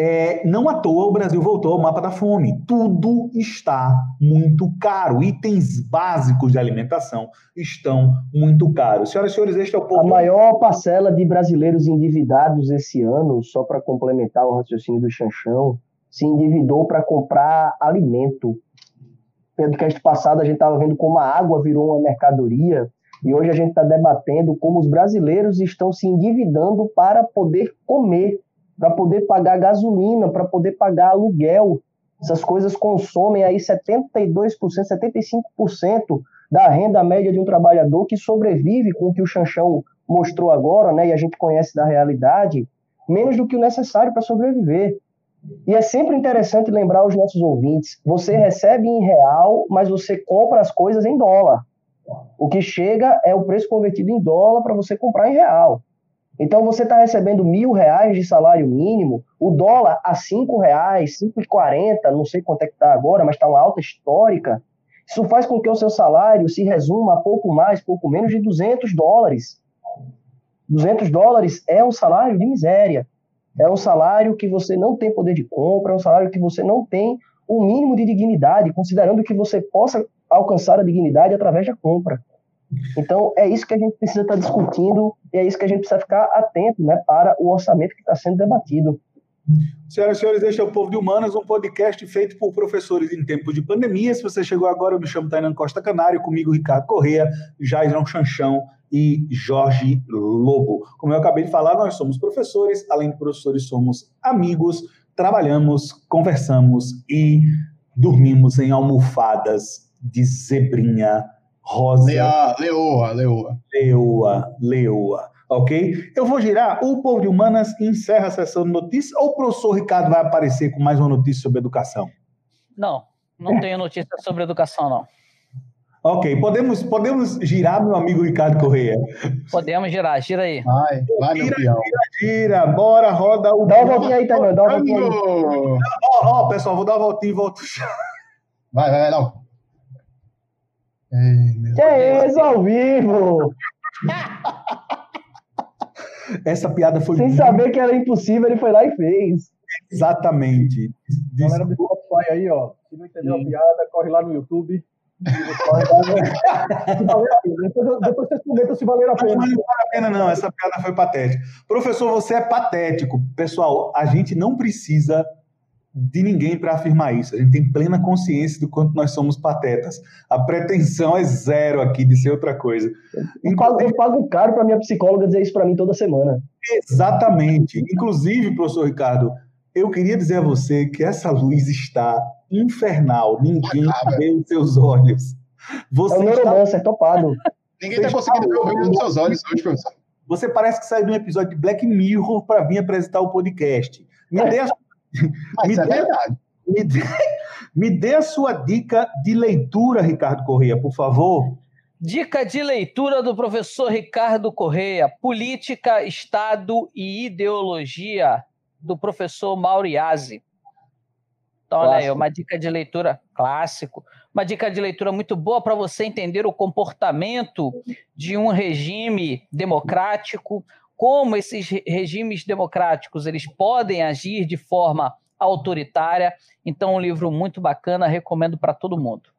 é, não à toa o Brasil voltou ao mapa da fome. Tudo está muito caro. Itens básicos de alimentação estão muito caros. Senhoras e senhores, este é o ponto. A maior parcela de brasileiros endividados esse ano, só para complementar o raciocínio do Chanchão, se endividou para comprar alimento. No podcast passado, a gente estava vendo como a água virou uma mercadoria. E hoje a gente está debatendo como os brasileiros estão se endividando para poder comer para poder pagar gasolina, para poder pagar aluguel. Essas coisas consomem aí 72%, 75% da renda média de um trabalhador que sobrevive com o que o Chanchão mostrou agora, né, e a gente conhece da realidade, menos do que o necessário para sobreviver. E é sempre interessante lembrar aos nossos ouvintes: você recebe em real, mas você compra as coisas em dólar. O que chega é o preço convertido em dólar para você comprar em real. Então você está recebendo mil reais de salário mínimo, o dólar a cinco reais, cinco e quarenta, não sei quanto é que está agora, mas está uma alta histórica. Isso faz com que o seu salário se resuma a pouco mais, pouco menos de 200 dólares. 200 dólares é um salário de miséria. É um salário que você não tem poder de compra, é um salário que você não tem o um mínimo de dignidade, considerando que você possa alcançar a dignidade através da compra. Então, é isso que a gente precisa estar discutindo e é isso que a gente precisa ficar atento né, para o orçamento que está sendo debatido. Senhoras e senhores, este é o Povo de Humanas, um podcast feito por professores em tempos de pandemia. Se você chegou agora, eu me chamo Tainan Costa Canário, comigo Ricardo Correia, Jairão Chanchão e Jorge Lobo. Como eu acabei de falar, nós somos professores, além de professores, somos amigos, trabalhamos, conversamos e dormimos em almofadas de zebrinha rosa. Lea, leoa, leoa. Leoa, leoa. Ok? Eu vou girar. O Povo de Humanas encerra a sessão de notícias ou o professor Ricardo vai aparecer com mais uma notícia sobre educação? Não, não tenho notícia sobre educação, não. Ok, podemos, podemos girar, meu amigo Ricardo Correia? Podemos girar, gira aí. Vai, vai, gira, Gira, gira, bora, roda o. Dá uma voltinha aí, também, dá uma voltinha. Ó, ó, pessoal, vou dar uma voltinha e volto. Vai, vai, vai, não. Que é isso, ao vivo! Essa piada foi. Sem muito... saber que era impossível, ele foi lá e fez. Exatamente. Galera do Spotify aí, ó. Se não entendeu Sim. a piada, corre lá no YouTube. *laughs* depois, vocês comentam se valer a pena. Mas não vale a pena, não. Essa piada foi patética. Professor, você é patético. Pessoal, a gente não precisa de ninguém para afirmar isso. A gente tem plena consciência do quanto nós somos patetas. A pretensão é zero aqui de ser outra coisa. Eu pago, eu pago caro para minha psicóloga dizer isso para mim toda semana. Exatamente. Inclusive, professor Ricardo, eu queria dizer a você que essa luz está infernal. Ninguém vê os seus olhos. Você é o neuromancer, está... topado. Ninguém está conseguindo ver o brilho nos seus olhos hoje, professor. Você parece que saiu de um episódio de Black Mirror para vir apresentar o podcast. Me dê a Mas me, é dê, me, dê, me dê a sua dica de leitura, Ricardo Correia, por favor. Dica de leitura do professor Ricardo Correia: Política, Estado e Ideologia, do professor Mauriase. Então, olha aí, uma dica de leitura clássico, uma dica de leitura muito boa para você entender o comportamento de um regime democrático, como esses regimes democráticos eles podem agir de forma autoritária. Então, um livro muito bacana, recomendo para todo mundo.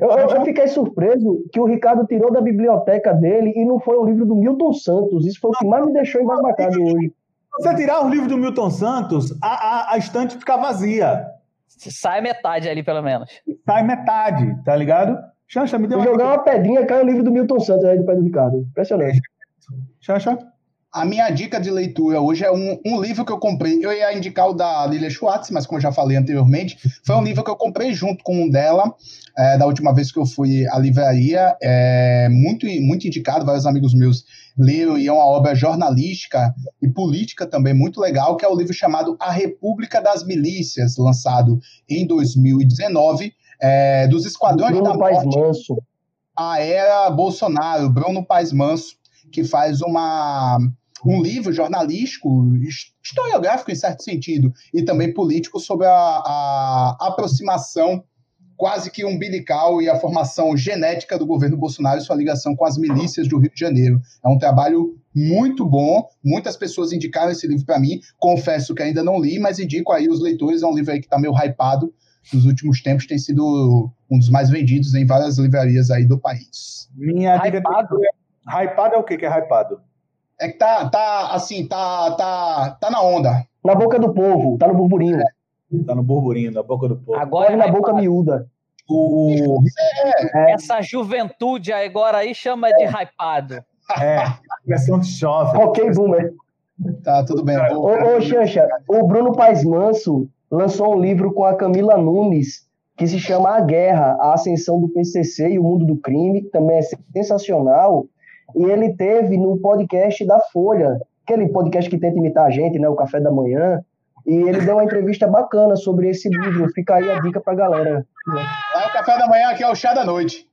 Eu, eu, fiquei surpreso que o Ricardo tirou da biblioteca dele e não foi um livro do Milton Santos. Isso foi o que mais me deixou embasbacado hoje. Se você tirar o livro do Milton Santos, a, a, a estante fica vazia. Sai metade ali, pelo menos. Sai metade, tá ligado? Xanxa, me deu uma... Jogar uma pedrinha, cai o livro do Milton Santos aí do pé do Ricardo. Impressionante. A minha dica de leitura hoje é um, um, livro que eu comprei. Eu ia indicar o da Lilia Schwartz, mas como eu já falei anteriormente, foi um livro que eu comprei junto com um dela, é, da última vez que eu fui à livraria. É, muito, muito indicado, vários amigos meus leram, e é uma obra jornalística e política também muito legal, que é o livro chamado A República das Milícias, lançado em 2019, é, dos Esquadrões Bruno da Morte. Paz Manso. A era Bolsonaro, Bruno Paes Manso que faz uma, um livro jornalístico, historiográfico em certo sentido, e também político sobre a, a aproximação quase que umbilical e a formação genética do governo Bolsonaro e sua ligação com as milícias do Rio de Janeiro. É um trabalho muito bom, muitas pessoas indicaram esse livro para mim, confesso que ainda não li, mas indico aí os leitores, é um livro aí que está meio hypado, nos últimos tempos tem sido um dos mais vendidos em várias livrarias aí do país. Minha hypado? dica Hypado é o que que é hypado? É que tá, tá assim, tá, tá, tá na onda. Na boca do povo, tá no burburinho. É. Tá no burburinho, na boca do povo. Agora é na boca miúda. O... É. Essa juventude agora aí chama de hypado. É, pressão de chove. Ok, boomer. Tá, tudo bem. Ô, ô Xanxa, o Bruno Paes Manso lançou um livro com a Camila Nunes que se chama A Guerra, a Ascensão do PCC e o Mundo do Crime, que também é sensacional e ele teve no podcast da Folha, aquele podcast que tenta imitar a gente, né, o Café da Manhã, e ele deu uma entrevista bacana sobre esse livro. Fica aí a dica pra galera. Lá é o Café da Manhã, aqui é o chá da noite.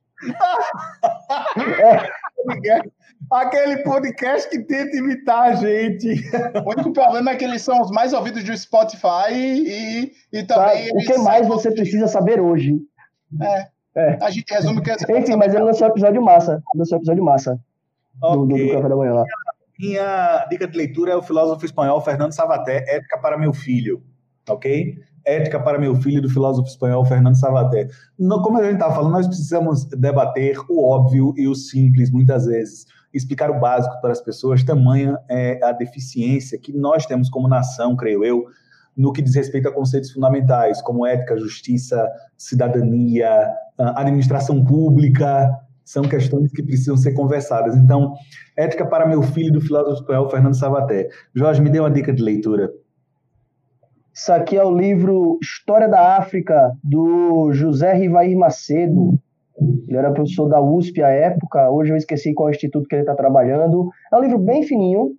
é. *laughs* Aquele podcast que tenta imitar a gente. O único problema é que eles são os mais ouvidos do Spotify e, e também. o que mais você precisa saber hoje? É. é. A gente resume que. Enfim, mas ele lançou episódio massa. Lançou episódio massa do, do, café da manhã lá. Minha dica de leitura é o filósofo espanhol Fernando Savaté, Ética para meu filho, ok? Ética para meu filho, do filósofo espanhol Fernando Savaté. como a gente estava falando, nós precisamos debater o óbvio e o simples, muitas vezes. Explicar o básico para as pessoas, tamanha é a deficiência que nós temos como nação, creio eu, no que diz respeito a conceitos fundamentais, como ética, justiça, cidadania, administração pública, são questões que precisam ser conversadas. Então, Ética para meu filho, do filósofo espanhol Fernando Savaté. Jorge, me dê uma dica de leitura. Isso aqui é o livro História da África, do José Rivair Macedo. Ele era professor da USP à época, hoje eu esqueci qual instituto que ele está trabalhando. É um livro bem fininho,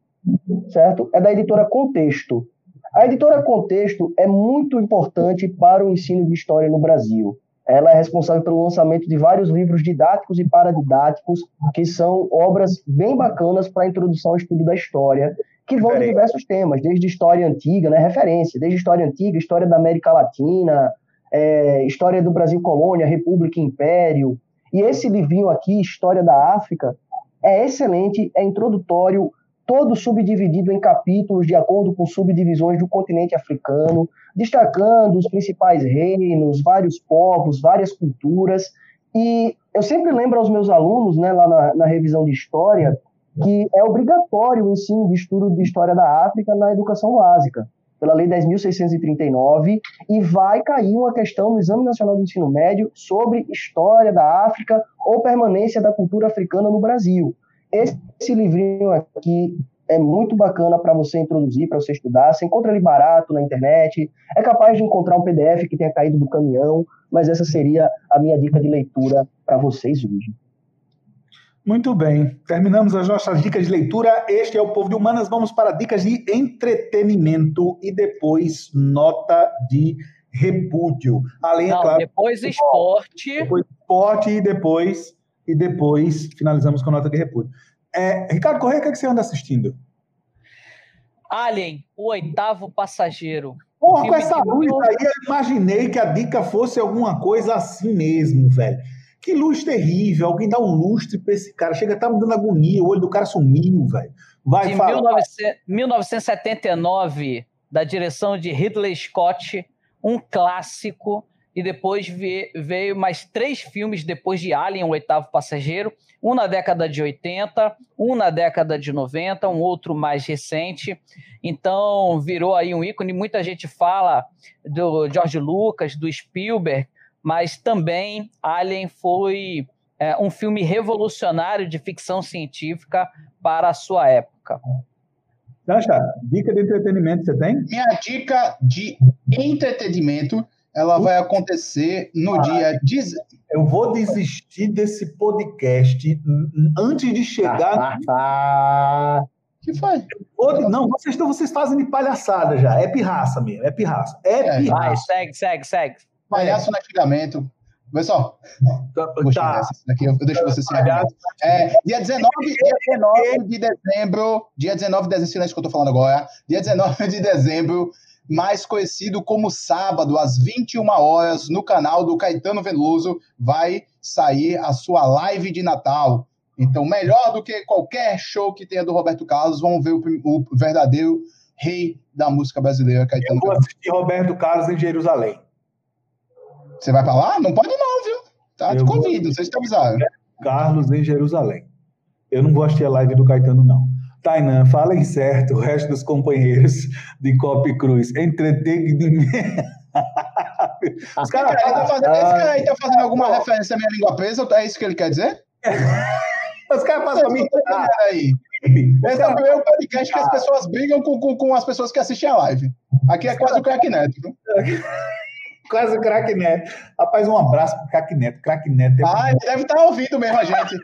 certo? É da editora Contexto. A editora Contexto é muito importante para o ensino de história no Brasil. Ela é responsável pelo lançamento de vários livros didáticos e paradidáticos, que são obras bem bacanas para a introdução ao estudo da história, que vão de diversos temas, desde história antiga, né, referência, desde história antiga, história da América Latina, é, história do Brasil colônia, República e Império. E esse livrinho aqui, História da África, é excelente, é introdutório, todo subdividido em capítulos de acordo com subdivisões do continente africano, destacando os principais reinos, vários povos, várias culturas. E eu sempre lembro aos meus alunos, né, lá na, na revisão de história, que é obrigatório o ensino de estudo de história da África na educação básica, pela Lei 10.639, e vai cair uma questão no Exame Nacional do Ensino Médio sobre história da África ou permanência da cultura africana no Brasil. Esse, livrinho aqui é muito bacana para você introduzir, para você estudar. Você encontra ele barato na internet, é capaz de encontrar um PDF que tenha caído do caminhão, mas essa seria a minha dica de leitura para vocês hoje. Muito bem, terminamos as nossas dicas de leitura. Este é o Povo de Humanas. Vamos para dicas de entretenimento e depois nota de repúdio. Além, Não, claro, depois esporte. Depois esporte e depois, e depois finalizamos com nota de repúdio. É, Ricardo Correia, o que, é que você anda assistindo? Alien, o oitavo passageiro. Porra, com essa luz aí, eu imaginei que a dica fosse alguma coisa assim mesmo, velho. Que luz terrível, alguém dá um lustre pra esse cara. Chega, tá me dando agonia, o olho do cara sumiu, velho. Vai, De 1979, da direção de Ridley Scott, um clássico e depois veio mais três filmes depois de Alien, o oitavo passageiro, um na década de 80, um na década de 90, um outro mais recente. Então virou aí um ícone. Muita gente fala do George Lucas, do Spielberg, mas também Alien foi é, um filme revolucionário de ficção científica para a sua época. Sasha, dica de entretenimento você tem? Minha dica de entretenimento ela vai acontecer no ah, dia. Diz... Eu vou desistir desse podcast antes de chegar. Ah, que foi? Não, vocês, estão, vocês fazem de palhaçada já. É pirraça mesmo, é pirraça. É, é pirraça. Vai, segue, segue, segue. Palhaço é. no xingamento. Pessoal, tá. tá. Aqui, eu deixo você se é, dia 19, dia 19 de dezembro, dia 19 de dezembro, silêncio que eu tô falando agora, dia 19 de dezembro, mais conhecido como sábado, às 21 horas, no canal do Caetano Veloso, vai sair a sua live de Natal. Então, melhor do que qualquer show que tenha do Roberto Carlos, vamos ver o, o verdadeiro rei da música brasileira, Caetano Eu vou assistir Roberto Carlos em Jerusalém. Você vai para lá? Não pode não, viu? Tá, te convido, vocês estão avisados. Carlos em Jerusalém. Eu não vou assistir a live do Caetano, não. Tainan, falem certo, o resto dos companheiros de Cop Cruz. Entretenimento. *laughs* Os caras tá fazendo, esse cara aí tá fazendo alguma referência à minha língua presa? É isso que ele quer dizer? *laughs* Os caras fazem pra mim. aí. Esse é o primeiro podcast que as pessoas brigam com, com, com, as pessoas que assistem a live. Aqui é quase o crack neto. *laughs* quase o crack neto. Rapaz, um abraço pro crack neto. Crack neto. É ah, ele deve estar tá ouvindo mesmo a gente.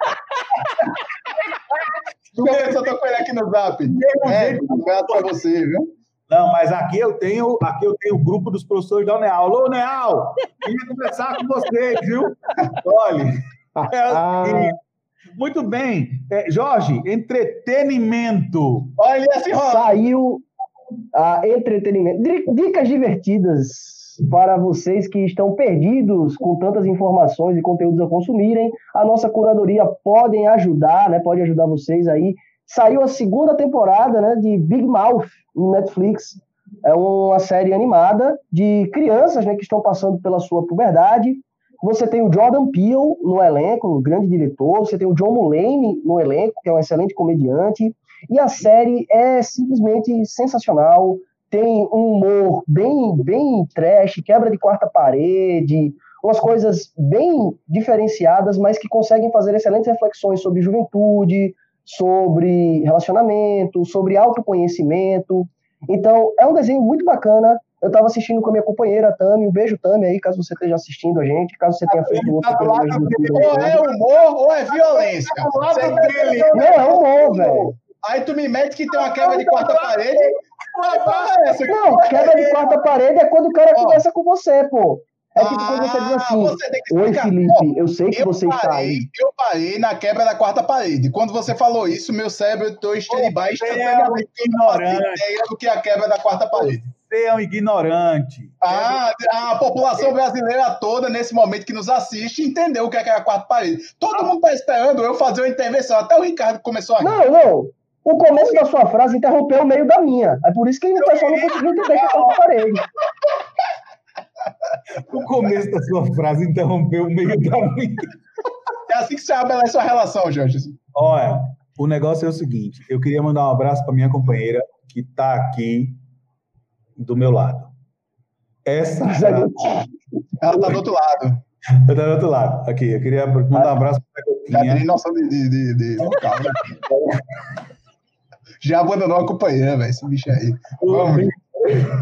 Eu só tô com ele aqui no zap. É, abraço pra você, viu? Não, mas aqui eu tenho, aqui eu tenho o grupo dos professores da UNEAL. Alô, UNEAL! Queria conversar com vocês, viu? Olha, é assim. Muito bem. É, Jorge, entretenimento. Olha esse Saiu a entretenimento. Dicas divertidas para vocês que estão perdidos com tantas informações e conteúdos a consumirem. A nossa curadoria podem ajudar, né? Pode ajudar vocês aí. Saiu a segunda temporada, né, de Big Mouth no Netflix. É uma série animada de crianças, né, que estão passando pela sua puberdade. Você tem o Jordan Peele no elenco, um grande diretor. Você tem o John Mulaney no elenco, que é um excelente comediante. E a série é simplesmente sensacional tem um humor bem, bem trash, quebra de quarta parede, umas coisas bem diferenciadas, mas que conseguem fazer excelentes reflexões sobre juventude, sobre relacionamento, sobre autoconhecimento. Então, é um desenho muito bacana. Eu estava assistindo com a minha companheira, Tami. Um beijo, Tami, aí, caso você esteja assistindo a gente, caso você tenha feito outro programa. Ou é humor ou é violência. Não, é humor, velho. Aí tu me mete que tem uma quebra de quarta parede. Não, quebra de quarta parede é quando o cara conversa com você, pô. É tipo quando você diz assim: você Oi, Felipe, eu sei que eu você parei, está aí. Eu parei na quebra da quarta parede. Quando você falou isso, meu cérebro estou stand-by instantaneamente. É ignorante. do que a quebra da quarta parede. Você é um ignorante. Ah, a população brasileira toda, nesse momento que nos assiste, entendeu o que é, que é a quarta parede. Todo mundo está esperando eu fazer uma intervenção. Até o Ricardo começou a rir. Não, não. O começo da sua frase interrompeu o meio da minha. É por isso que o pessoal não conseguiu entender que eu parede. *laughs* O começo da sua frase interrompeu o meio da minha. É assim que você estabelece sua relação, Jorge. Olha, o negócio é o seguinte: eu queria mandar um abraço para minha companheira que está aqui do meu lado. Essa frase, Ela tá do outro lado. eu do outro lado. Aqui, eu queria mandar um abraço para Já minha tem noção de, de, de, de local, né? *laughs* Já abandonou a companhia, velho, esse bicho aí. Vamos.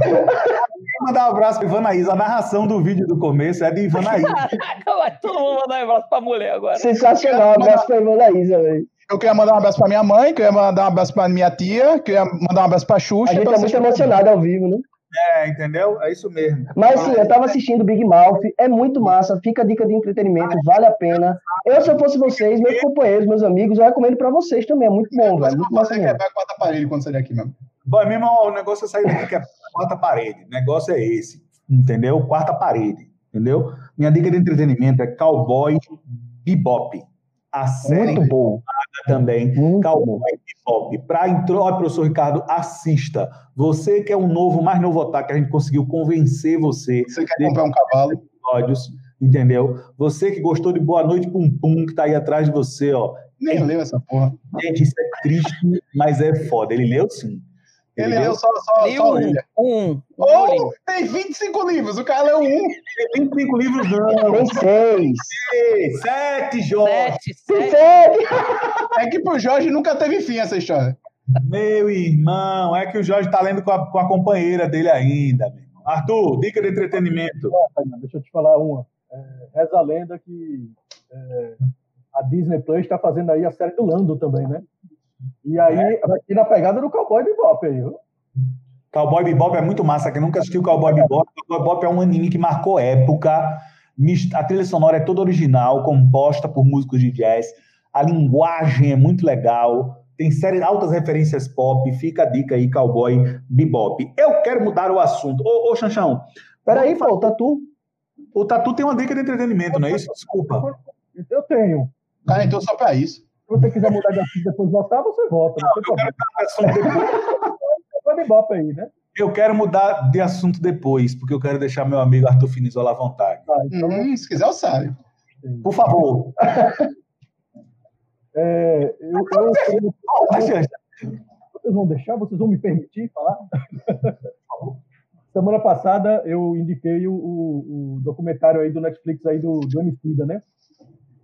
Quero *laughs* mandar um abraço para Ivanaísa. A narração do vídeo do começo é de Ivanaísa. *laughs* Vai todo mundo mandar um abraço pra mulher agora. Sensacional, abraço pra da Isa, velho. Eu queria mandar um abraço pra minha mãe, queria mandar um abraço pra minha tia, queria mandar um abraço pra Xuxa. A gente tá muito emocionado ao vivo, né? É, entendeu? É isso mesmo. Mas sim, eu tava assistindo Big Mouth, é muito massa, fica a dica de entretenimento, vale a pena. Eu, se eu fosse vocês, meus companheiros, meus amigos, eu recomendo pra vocês também, é muito bom, velho, muito massa mesmo. quebrar a quarta parede quando sair daqui mesmo. Bom, meu irmão, o negócio é sair daqui que é quarta parede. O negócio é esse, entendeu? Quarta parede, entendeu? Minha dica de entretenimento é Cowboy Bebop. A série Muito bom, também. Cowboy Bebop. Para intro, ó, professor Ricardo, assista. Você que é um novo, mais novo otaku, que a gente conseguiu convencer você Você quer comprar um cavalo? *laughs* episódios, entendeu? Você que gostou de Boa Noite Pum Pum, que tá aí atrás de você, ó. Nem leu essa porra. Gente, isso é triste, mas é foda. Ele leu sim. Ele leu só, só, Li só a um, orelha. um, Oh, tem 25 livros, o cara leu um. Tem 25 livros, não. Tem seis. Seis, Sete jogos. sete, sete. sete. É que pro Jorge nunca teve fim essa história. Meu irmão, é que o Jorge tá lendo com a, com a companheira dele ainda. Meu irmão. Arthur, dica de entretenimento. Deixa eu te falar uma. É, reza a lenda que é, a Disney Plus está fazendo aí a série do Lando também, né? E aí, aqui na pegada do Cowboy Bebop aí, viu? Cowboy Bebop é muito massa. Quem nunca assistiu Cowboy Bebop, Cowboy Bebop é um anime que marcou época. A trilha sonora é toda original, composta por músicos de jazz. A linguagem é muito legal. Tem série, altas referências pop. Fica a dica aí, Cowboy Bebop. Eu quero mudar o assunto. Ô, ô Xanchão, Peraí, pô, o Tatu. o Tatu tem uma dica de entretenimento, não é isso? Desculpa. Eu tenho. Cara entrou só pra isso. Se você quiser mudar de assunto depois voltar, você volta. Não tem problema. Cowboy *laughs* Bebop aí, né? Eu quero mudar de assunto depois, porque eu quero deixar meu amigo Arthur Finizola à vontade. Tá, então, Hum, se quiser, eu saio. Por favor. *laughs* é, eu, eu, eu- vocês vão deixar? Vocês vão me permitir falar? Semana passada eu indiquei o, o- o documentário aí do Netflix aí do, do Emicida, né?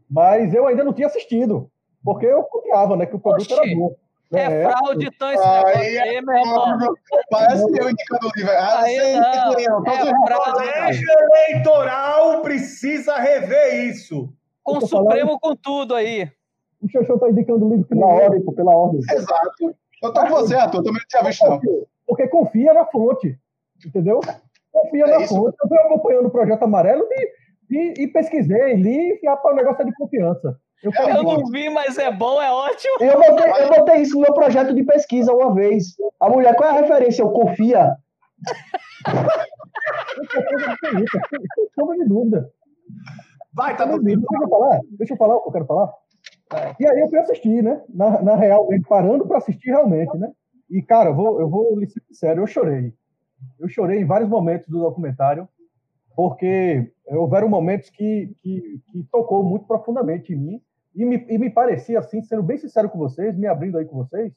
Mas eu ainda não tinha assistido, porque eu confiava, né, que o produto Oxi. era bom. É fraude, então, esse Aí negócio aí, meu irmão. Parece eu indicando o livro. Ah, Aí não. É fraude. colégio eleitoral precisa rever isso. Com o tô falando- Supremo com tudo aí. O Xaxão tá indicando o livro Pela é, ordem, pô, pela ordem. Exato. Eu tô com você, Arthur. Eu também não tinha visto, não. porque, confia na fonte, entendeu? Confia É na isso. fonte. Eu fui acompanhando o Projeto Amarelo e, e, e pesquisei, li, e rapaz, o negócio é de confiança. Eu Eu não vi, mas é bom, é ótimo. Eu botei, eu botei isso no meu projeto de pesquisa uma vez. A mulher, qual é a referência? Eu confia. sombra de dúvida. Vai, tá Deixa tudo bem. eu falar, deixa eu falar o que eu quero falar. E aí eu fui assistir, né? Na, na real, parando para assistir realmente, né? E, cara, eu vou, eu vou lhe ser sincero, eu chorei. Eu chorei em vários momentos do documentário, porque houveram momentos que, que, que tocou muito profundamente em mim, e me, e me parecia, assim, sendo bem sincero com vocês, me abrindo aí com vocês,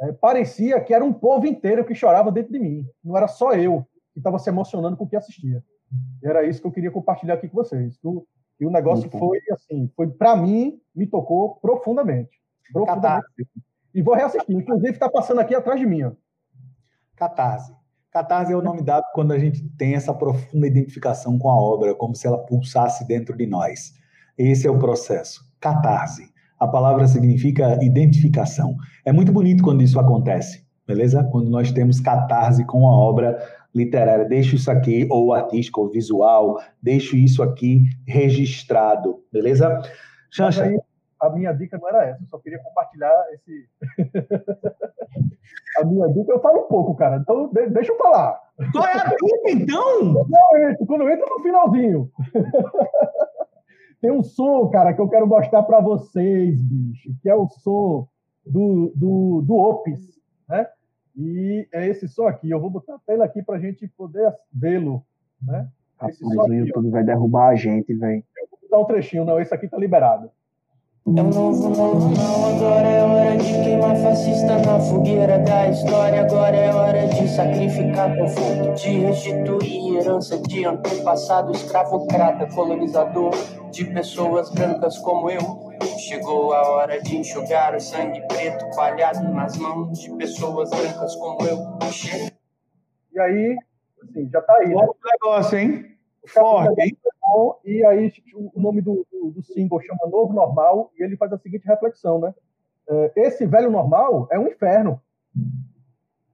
é, parecia que era um povo inteiro que chorava dentro de mim. Não era só eu que estava se emocionando com o que assistia. E era isso que eu queria compartilhar aqui com vocês. o- E o negócio Muito foi assim, foi para mim, me tocou profundamente. Profundamente. E vou reassistir. Inclusive, está passando aqui atrás de mim. Ó. Catarse. Catarse é o nome dado quando a gente tem essa profunda identificação com a obra, como se ela pulsasse dentro de nós. Esse é o processo. Catarse. A palavra significa identificação. É muito bonito quando isso acontece, beleza? Quando nós temos catarse com a obra literária. Deixo isso aqui, ou artístico, ou visual, deixo isso aqui registrado, beleza? Xancha, aí, a minha dica não era essa. Eu só queria compartilhar esse. *laughs* a minha dica, eu falo um pouco, cara. Então, de- deixa eu falar. qual é a dica, então? Não, eu entro, quando eu entro no finalzinho. *laughs* Tem um som, cara, que eu quero mostrar para vocês, bicho, que é o som do, do, do Opis, né? E é esse som aqui. Eu vou botar a tela aqui para a gente poder vê-lo, né? Rapaz, o YouTube ó. vai derrubar a gente, velho. Eu vou botar um trechinho, não. Esse aqui tá liberado. É um novo normal, agora é hora de queimar fascista na fogueira da história. Agora é hora de sacrificar conforto, de restituir herança de antepassado escravocrata, colonizador de pessoas brancas como eu. Chegou a hora de enxugar o sangue preto palhado nas mãos de pessoas brancas como eu. E aí, assim, já tá aí. Né? negócio, hein? Forte, hein? E aí o nome do, do, do, chama Novo Normal e ele faz a seguinte reflexão, né? É, esse velho normal é um inferno.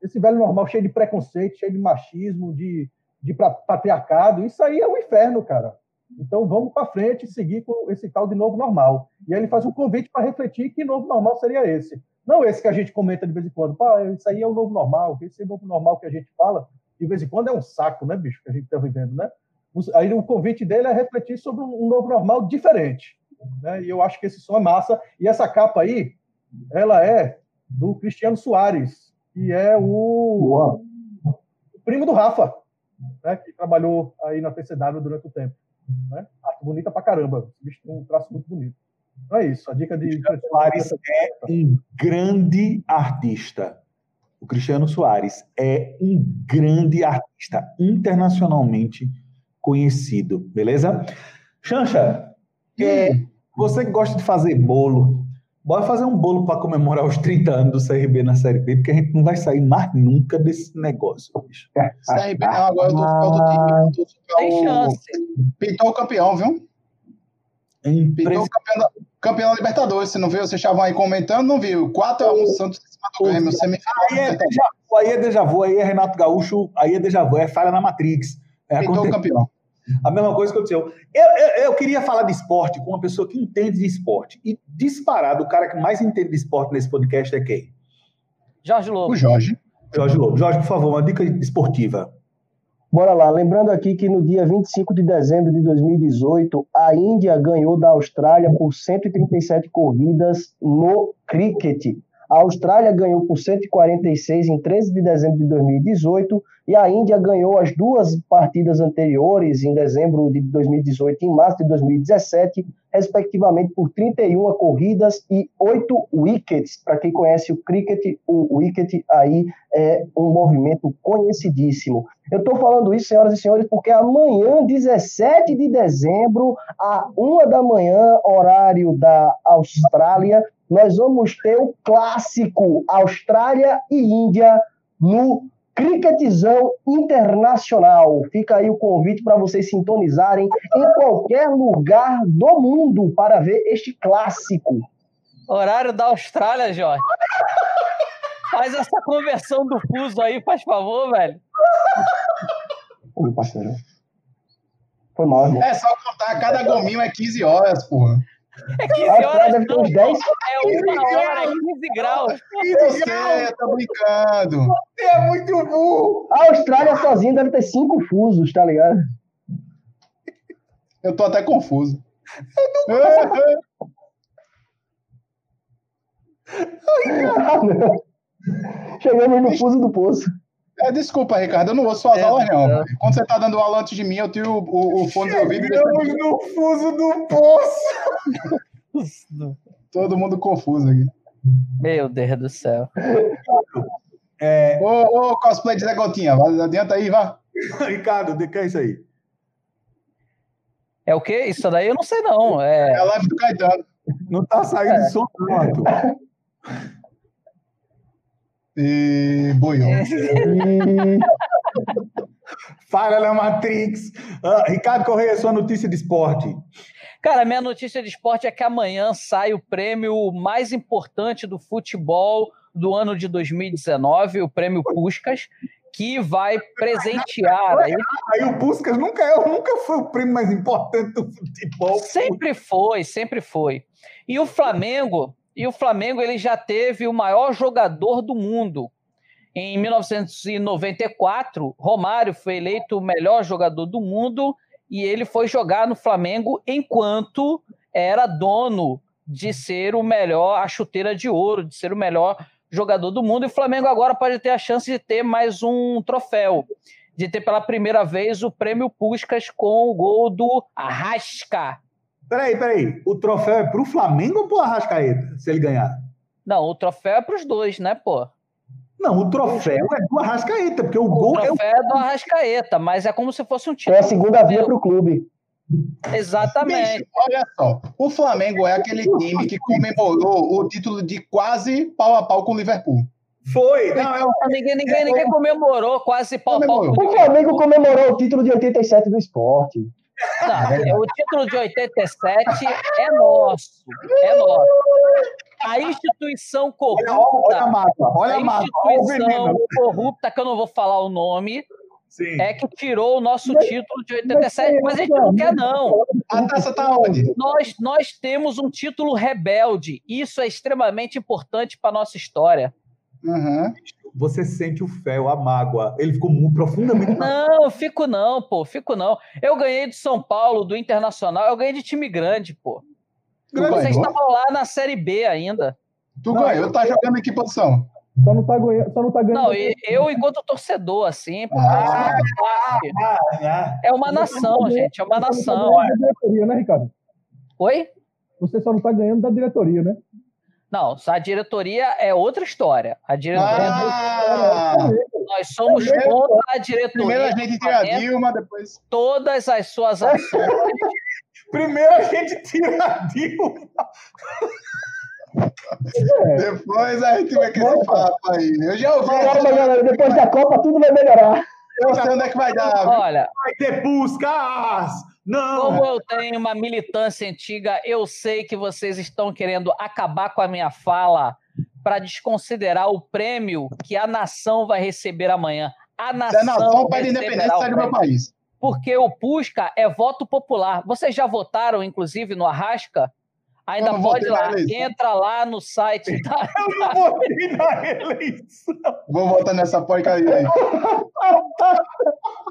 Esse velho normal cheio de preconceito, cheio de machismo, de, de patriarcado, isso aí é um inferno, cara. Então vamos para frente e seguir com esse tal de novo normal. E aí ele faz um convite para refletir que novo normal seria esse. Não esse que a gente comenta de vez em quando. Pá, isso aí é o novo normal, esse é o novo normal que a gente fala. De vez em quando é um saco, né, bicho, que a gente está vivendo, né? Aí o convite dele é refletir sobre um novo normal diferente. Né? E eu acho que esse som é massa. E essa capa aí, ela é do Cristiano Soares, que é o, o primo do Rafa, né? que trabalhou aí na TCW durante o tempo. Né? Arte bonita pra caramba. Um traço muito bonito. Então é isso. A dica de. Cristiano Soares é um grande artista. O Cristiano Soares é um grande artista internacionalmente conhecido, beleza? Xancha, é, você que gosta de fazer bolo, bora fazer um bolo para comemorar os 30 anos do CRB na Série B, porque a gente não vai sair mais nunca desse negócio, bicho. CRB não, agora eu tô ficando do time. Tô Tem chance. Pintou o campeão, viu? É Pintou o campeão, campeão da Libertadores, você não viu? Vocês estavam aí comentando, não viu? 4x1 Santos em cima do Grêmio, semifinal. Aí é, déjà, aí é déjà vu, aí é Renato Gaúcho, aí é déjà vu, é falha na Matrix. É, Pintou o campeão. A mesma coisa que aconteceu. Eu, eu, eu, queria falar de esporte com uma pessoa que entende de esporte. E disparado, o cara que mais entende de esporte nesse podcast é quem? Jorge Lobo. O Jorge. Jorge Lobo. Jorge, por favor, uma dica esportiva. Bora lá. Lembrando aqui que no dia 25 de dezembro de 2018, a Índia ganhou da Austrália por 137 corridas no cricket. A Austrália ganhou por 146 em 13 de dezembro de 2018 e a Índia ganhou as duas partidas anteriores, em dezembro de 2018 e em março de 2017, respectivamente por 31 corridas e 8 wickets. Para quem conhece o cricket, o wicket aí é um movimento conhecidíssimo. Eu estou falando isso, senhoras e senhores, porque amanhã, 17 de dezembro, a uma da manhã, horário da Austrália, nós vamos ter o clássico Austrália e Índia no Cricketzão Internacional. Fica aí o convite para vocês sintonizarem em qualquer lugar do mundo para ver este clássico. Horário da Austrália, Jorge. Faz essa conversão do fuso aí, faz favor, velho. Oi, parceiro. Foi mal, irmão. É só contar, cada gominho é 15 horas, porra. É 15 horas. Deve ter uns 10. É uma hora, é 15 graus. 15 graus. tá brincando. Você é muito burro. A Austrália sozinha deve ter 5 fusos, tá ligado? Eu tô até confuso. Eu *laughs* não... Chegamos no fuso do poço. É, desculpa, Ricardo, eu não ouço suas é, aulas, não. É. Quando você tá dando aula antes de mim, eu tenho o, o, o fone de ouvido. Chegamos no fuso do poço! *laughs* Todo mundo confuso aqui. Meu Deus do céu. É... Ô, ô, cosplay de Zé Gotinha, adianta aí, vá. *laughs* Ricardo, o que é isso aí? É o quê? Isso daí eu não sei, não. É, é a live do Caetano. Não tá saindo é. som, não. *laughs* E boiou. É. *laughs* Fala na Matrix. Uh, Ricardo Correia, sua notícia de esporte. Cara, minha notícia de esporte é que amanhã sai o prêmio mais importante do futebol do ano de 2019, o prêmio Puscas, que vai presentear. Aí, aí o Puscas nunca, é, nunca foi o prêmio mais importante do futebol. Sempre foi, sempre foi. E o Flamengo e o Flamengo ele já teve o maior jogador do mundo. Em 1994, Romário foi eleito o melhor jogador do mundo e ele foi jogar no Flamengo enquanto era dono de ser o melhor, a chuteira de ouro, de ser o melhor jogador do mundo. E o Flamengo agora pode ter a chance de ter mais um troféu, de ter pela primeira vez o prêmio Puscas com o gol do Arrasca. Peraí, peraí. O troféu é pro Flamengo ou pro Arrascaeta, se ele ganhar? Não, o troféu é pros dois, né, pô? Não, o troféu é do Arrascaeta, porque o, O gol é o. troféu é do Arrascaeta, mas é como se fosse um título. É a segunda via para o clube. Exatamente. Bicho, olha só. O Flamengo é aquele time que comemorou o título de quase pau a pau com o Liverpool. Foi! Não, é o. Ninguém, ninguém, ninguém comemorou quase pau a pau. Com O Flamengo comemorou o título de 87 do esporte. Não, o título de 87 é nosso. É nosso. A instituição Olha, olha a corrupta, mágoa, olha a a o instituição corrupta, que eu não vou falar o nome, Sim. é que tirou o nosso título de 87, mas a gente não quer, não. A taça tá onde? Nós, nós temos um título rebelde. Isso é extremamente importante para nossa história. Uhum. Você sente o fel, a mágoa. Ele ficou muito profundamente. Não, fico não, pô, fico não. Eu ganhei do São Paulo, do Internacional, eu ganhei de time grande, pô. Tu Vocês estavam lá na Série B ainda. Tu ganhou, tá jogando em que posição? Só não tá ganhando. Só não tá ganhando. Não, eu, enquanto torcedor, assim, porque Ah. parte. Ah, é uma nação, gente, é uma nação. não tá diretoria, né, Ricardo? Oi? Você só não tá ganhando da diretoria, né? Não, a diretoria é outra história. A diretoria, Ah, nós somos primeiro- contra a primeiro diretoria. a gente tira a Dilma, depois. todas as suas ações. *laughs* Primeiro a gente tira a Dilma. Depois a gente vê que esse papo aí. Eu já ouvi. Calma, galera, depois da Copa tudo vai melhorar. Eu sei onde é que vai dar. Olha, Vai ter buscas! Não! Como eu tenho uma militância antiga, eu sei que vocês estão querendo acabar com a minha fala para desconsiderar o prêmio que a nação vai receber amanhã. A é nação, nação, pede receberá independência do meu país. Porque o Pusca é voto popular. Vocês já votaram, inclusive, no Arrasca? Ainda não pode ir lá. Entra lá no site *laughs* da. Eu não votei na eleição. *laughs* Vou votar nessa porcaria aí. *laughs*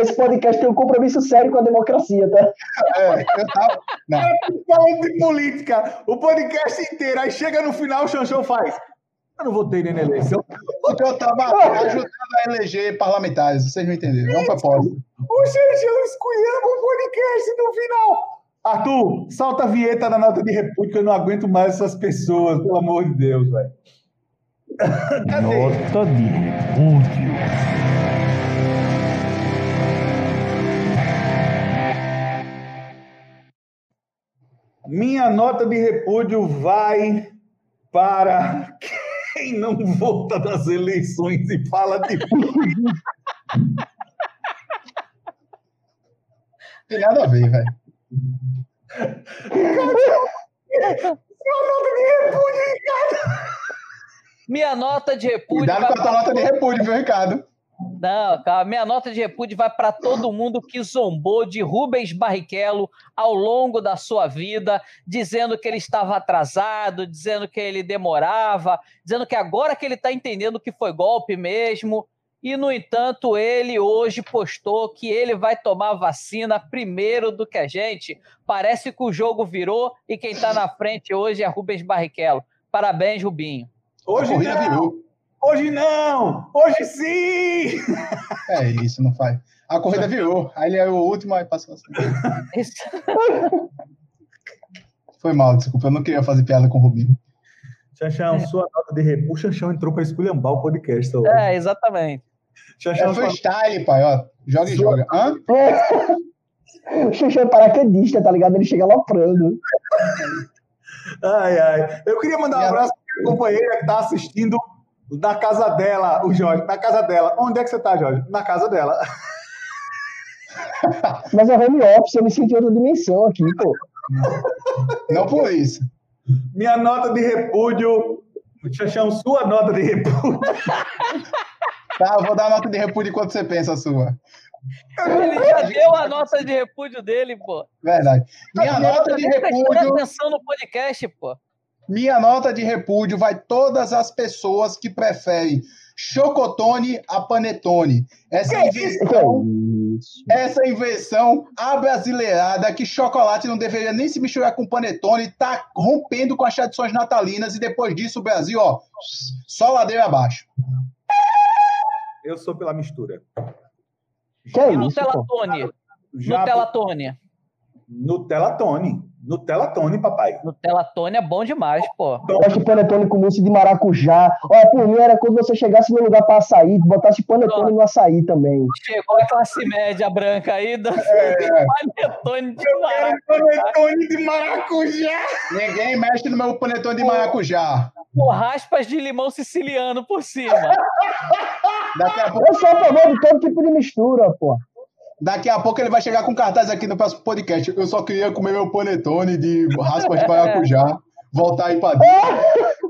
Esse podcast tem um compromisso sério com a democracia, tá? É, eu tava. Não. Falando de política, o podcast inteiro. Aí chega no final, o Xanxão faz. Eu não votei nem na eleição. Porque eu tava ajudando a eleger parlamentares, vocês não entenderam. É um propósito. O Xanxão escolhendo o podcast no final. Arthur, solta a vinheta na nota de repúdio, que eu não aguento mais essas pessoas, pelo amor de Deus, velho. *laughs* Nota de repúdio. Minha nota de repúdio vai para quem não vota nas eleições e fala de Tem nada a ver, velho. Minha nota de repúdio. Cuidado vai com a tua pra nota de repúdio, viu, Ricardo? Não, calma. Minha nota de repúdio vai para todo mundo que zombou de Rubens Barrichello ao longo da sua vida, dizendo que ele estava atrasado, dizendo que ele demorava, dizendo que agora que ele está entendendo que foi golpe mesmo. E, no entanto, ele hoje postou que ele vai tomar vacina primeiro do que a gente. Parece que o jogo virou e quem está na frente hoje é Rubens Barrichello. Parabéns, Rubinho. Hoje não! virou. Hoje não! Hoje sim! É isso, não faz. A corrida virou. Aí ele é o último, aí passou assim. Isso. Foi mal, desculpa. Eu não queria fazer piada com o Rubinho. Xanxão, sua nota de repúdio. O Xanxão entrou para esculhambar o podcast. Hoje. É, exatamente. Xanxão, É freestyle, pai, ó. Joga e Sua- joga. Hã? *laughs* O Xuxa é paraquedista, tá ligado? Ele chega aloprando. Ai, ai. Eu queria mandar um abraço para minha companheira que está assistindo da casa dela, o Jorge, na casa dela. Onde é que você está, Jorge? Na casa dela. *laughs* Mas é home office, eu me senti em outra dimensão aqui, pô. Não por isso. Minha nota de repúdio. Xanxão, sua nota de repúdio. Tá, eu vou dar a nota de repúdio enquanto você pensa a sua. Ele já deu a nota de repúdio dele, pô. Verdade. Minha nota de Presta repúdio. atenção no podcast, pô. Minha nota de repúdio vai todas as pessoas que preferem chocotone a panetone. Essa invenção, essa invenção abrasileirada que chocolate não deveria nem se misturar com panetone, tá rompendo com as tradições natalinas e depois disso o Brasil, ó, só ladeira abaixo. Eu sou pela mistura. Que é E isso, pô? Nutelatone? Já Nutelatone. Nutella Tone. Nutella Tone, papai. Nutelatone é bom demais, pô. Eu gosto de panetone com mousse de maracujá. Olha, por mim era quando você chegasse no lugar pra açaí, botasse panetone no açaí também. Chegou a classe média branca aí do panetone de maracujá. Panetone de maracujá. Ninguém mexe no meu panetone de maracujá. Com raspas de limão siciliano por cima. Eu sou a favor de todo tipo de mistura, pô. Daqui a pouco ele vai chegar com cartaz aqui no próximo podcast. Eu só queria comer meu panetone de raspas de maracujá. Voltar aí pra *laughs* dentro.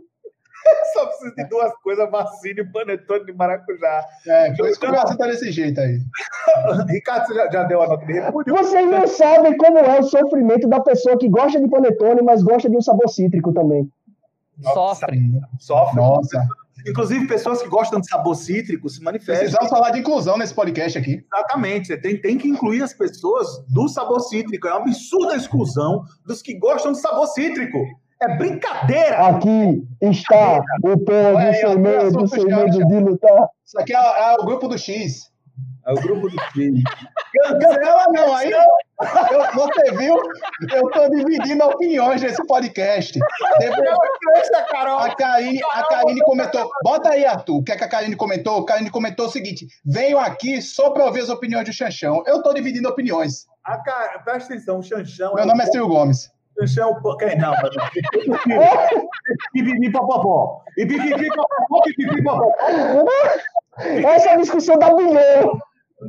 Só preciso de duas coisas, vacina e panetone de maracujá. É, por isso que o Brasil tá desse jeito aí. *laughs* Ricardo, você já, já deu a nota de repúdio? Vocês não sabem como é o sofrimento da pessoa que gosta de panetone, mas gosta de um sabor cítrico também. Sofre. Sofre. Nossa. Inclusive, pessoas que gostam de sabor cítrico se manifestam. Precisamos falar de inclusão nesse podcast aqui. Exatamente. Você tem, tem que incluir as pessoas do sabor cítrico. É uma absurda exclusão dos que gostam de sabor cítrico. É brincadeira. Aqui está o povo aí, sem ó, medo, sem fechado, medo de lutar. Isso aqui é, é o grupo do X. É o grupo do time. Cancela não, aí eu- você viu? Eu tô dividindo opiniões nesse podcast. Teve- A Karine, a Karine comentou. Bota aí, Arthur. O que, é que a Karine comentou? A Karine comentou o seguinte: venho aqui só para ouvir as opiniões do Xanchão. Eu tô dividindo opiniões. A presta atenção, o Xanchão. Meu é nome é o Ciro Gomes. Xanchão é o. Quem não, mas. Pipipi popopó. *laughs* E pipipi pipipi. Essa é a discussão da bilhão.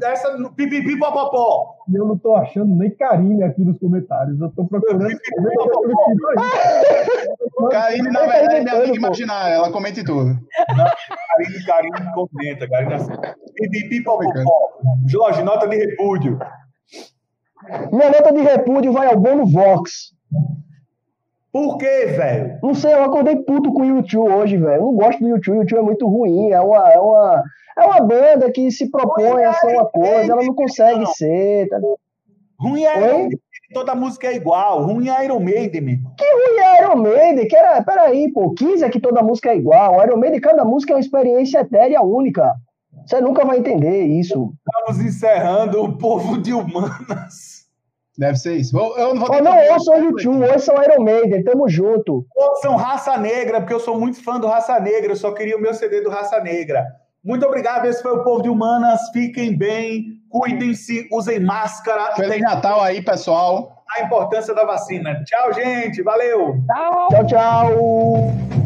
Essa no pipipi popopó. E eu não tô achando nem carinho aqui nos comentários. Eu tô procurando. Karine, na verdade, é minha amiga imaginária. Ela comenta em tudo. Karine, Karine comenta, Karine assim. Pipipi popopó. Jorge, nota de repúdio. Minha nota de repúdio vai ao Bono Vox. Por quê, velho? Não sei, eu acordei puto com o YouTube hoje, velho. Eu não gosto do YouTube, o YouTube é muito ruim. É uma, é uma, é uma banda que se propõe a ser uma coisa, ela não consegue ser. Tá? Ruim é? Iron Maiden, toda música é igual. Ruim é Iron Maiden, meu irmão. Que ruim é Iron Maiden? Que era, peraí, pô, 15 é que toda música é igual. Iron Maiden, cada música é uma experiência etérea única. Você nunca vai entender isso. Estamos encerrando o povo de humanas. Deve ser isso. Eu, eu não vou ter não ouçam o YouTube, ouçam Iron Maiden, tamo junto. Ouçam Raça Negra, porque eu sou muito fã do Raça Negra. Eu só queria o meu CD do Raça Negra. Muito obrigado. Esse foi o povo de humanas. Fiquem bem, cuidem-se, usem máscara. Feliz Tem Natal aí, pessoal. a importância da vacina. Tchau, gente. Valeu. Tchau. Tchau, tchau.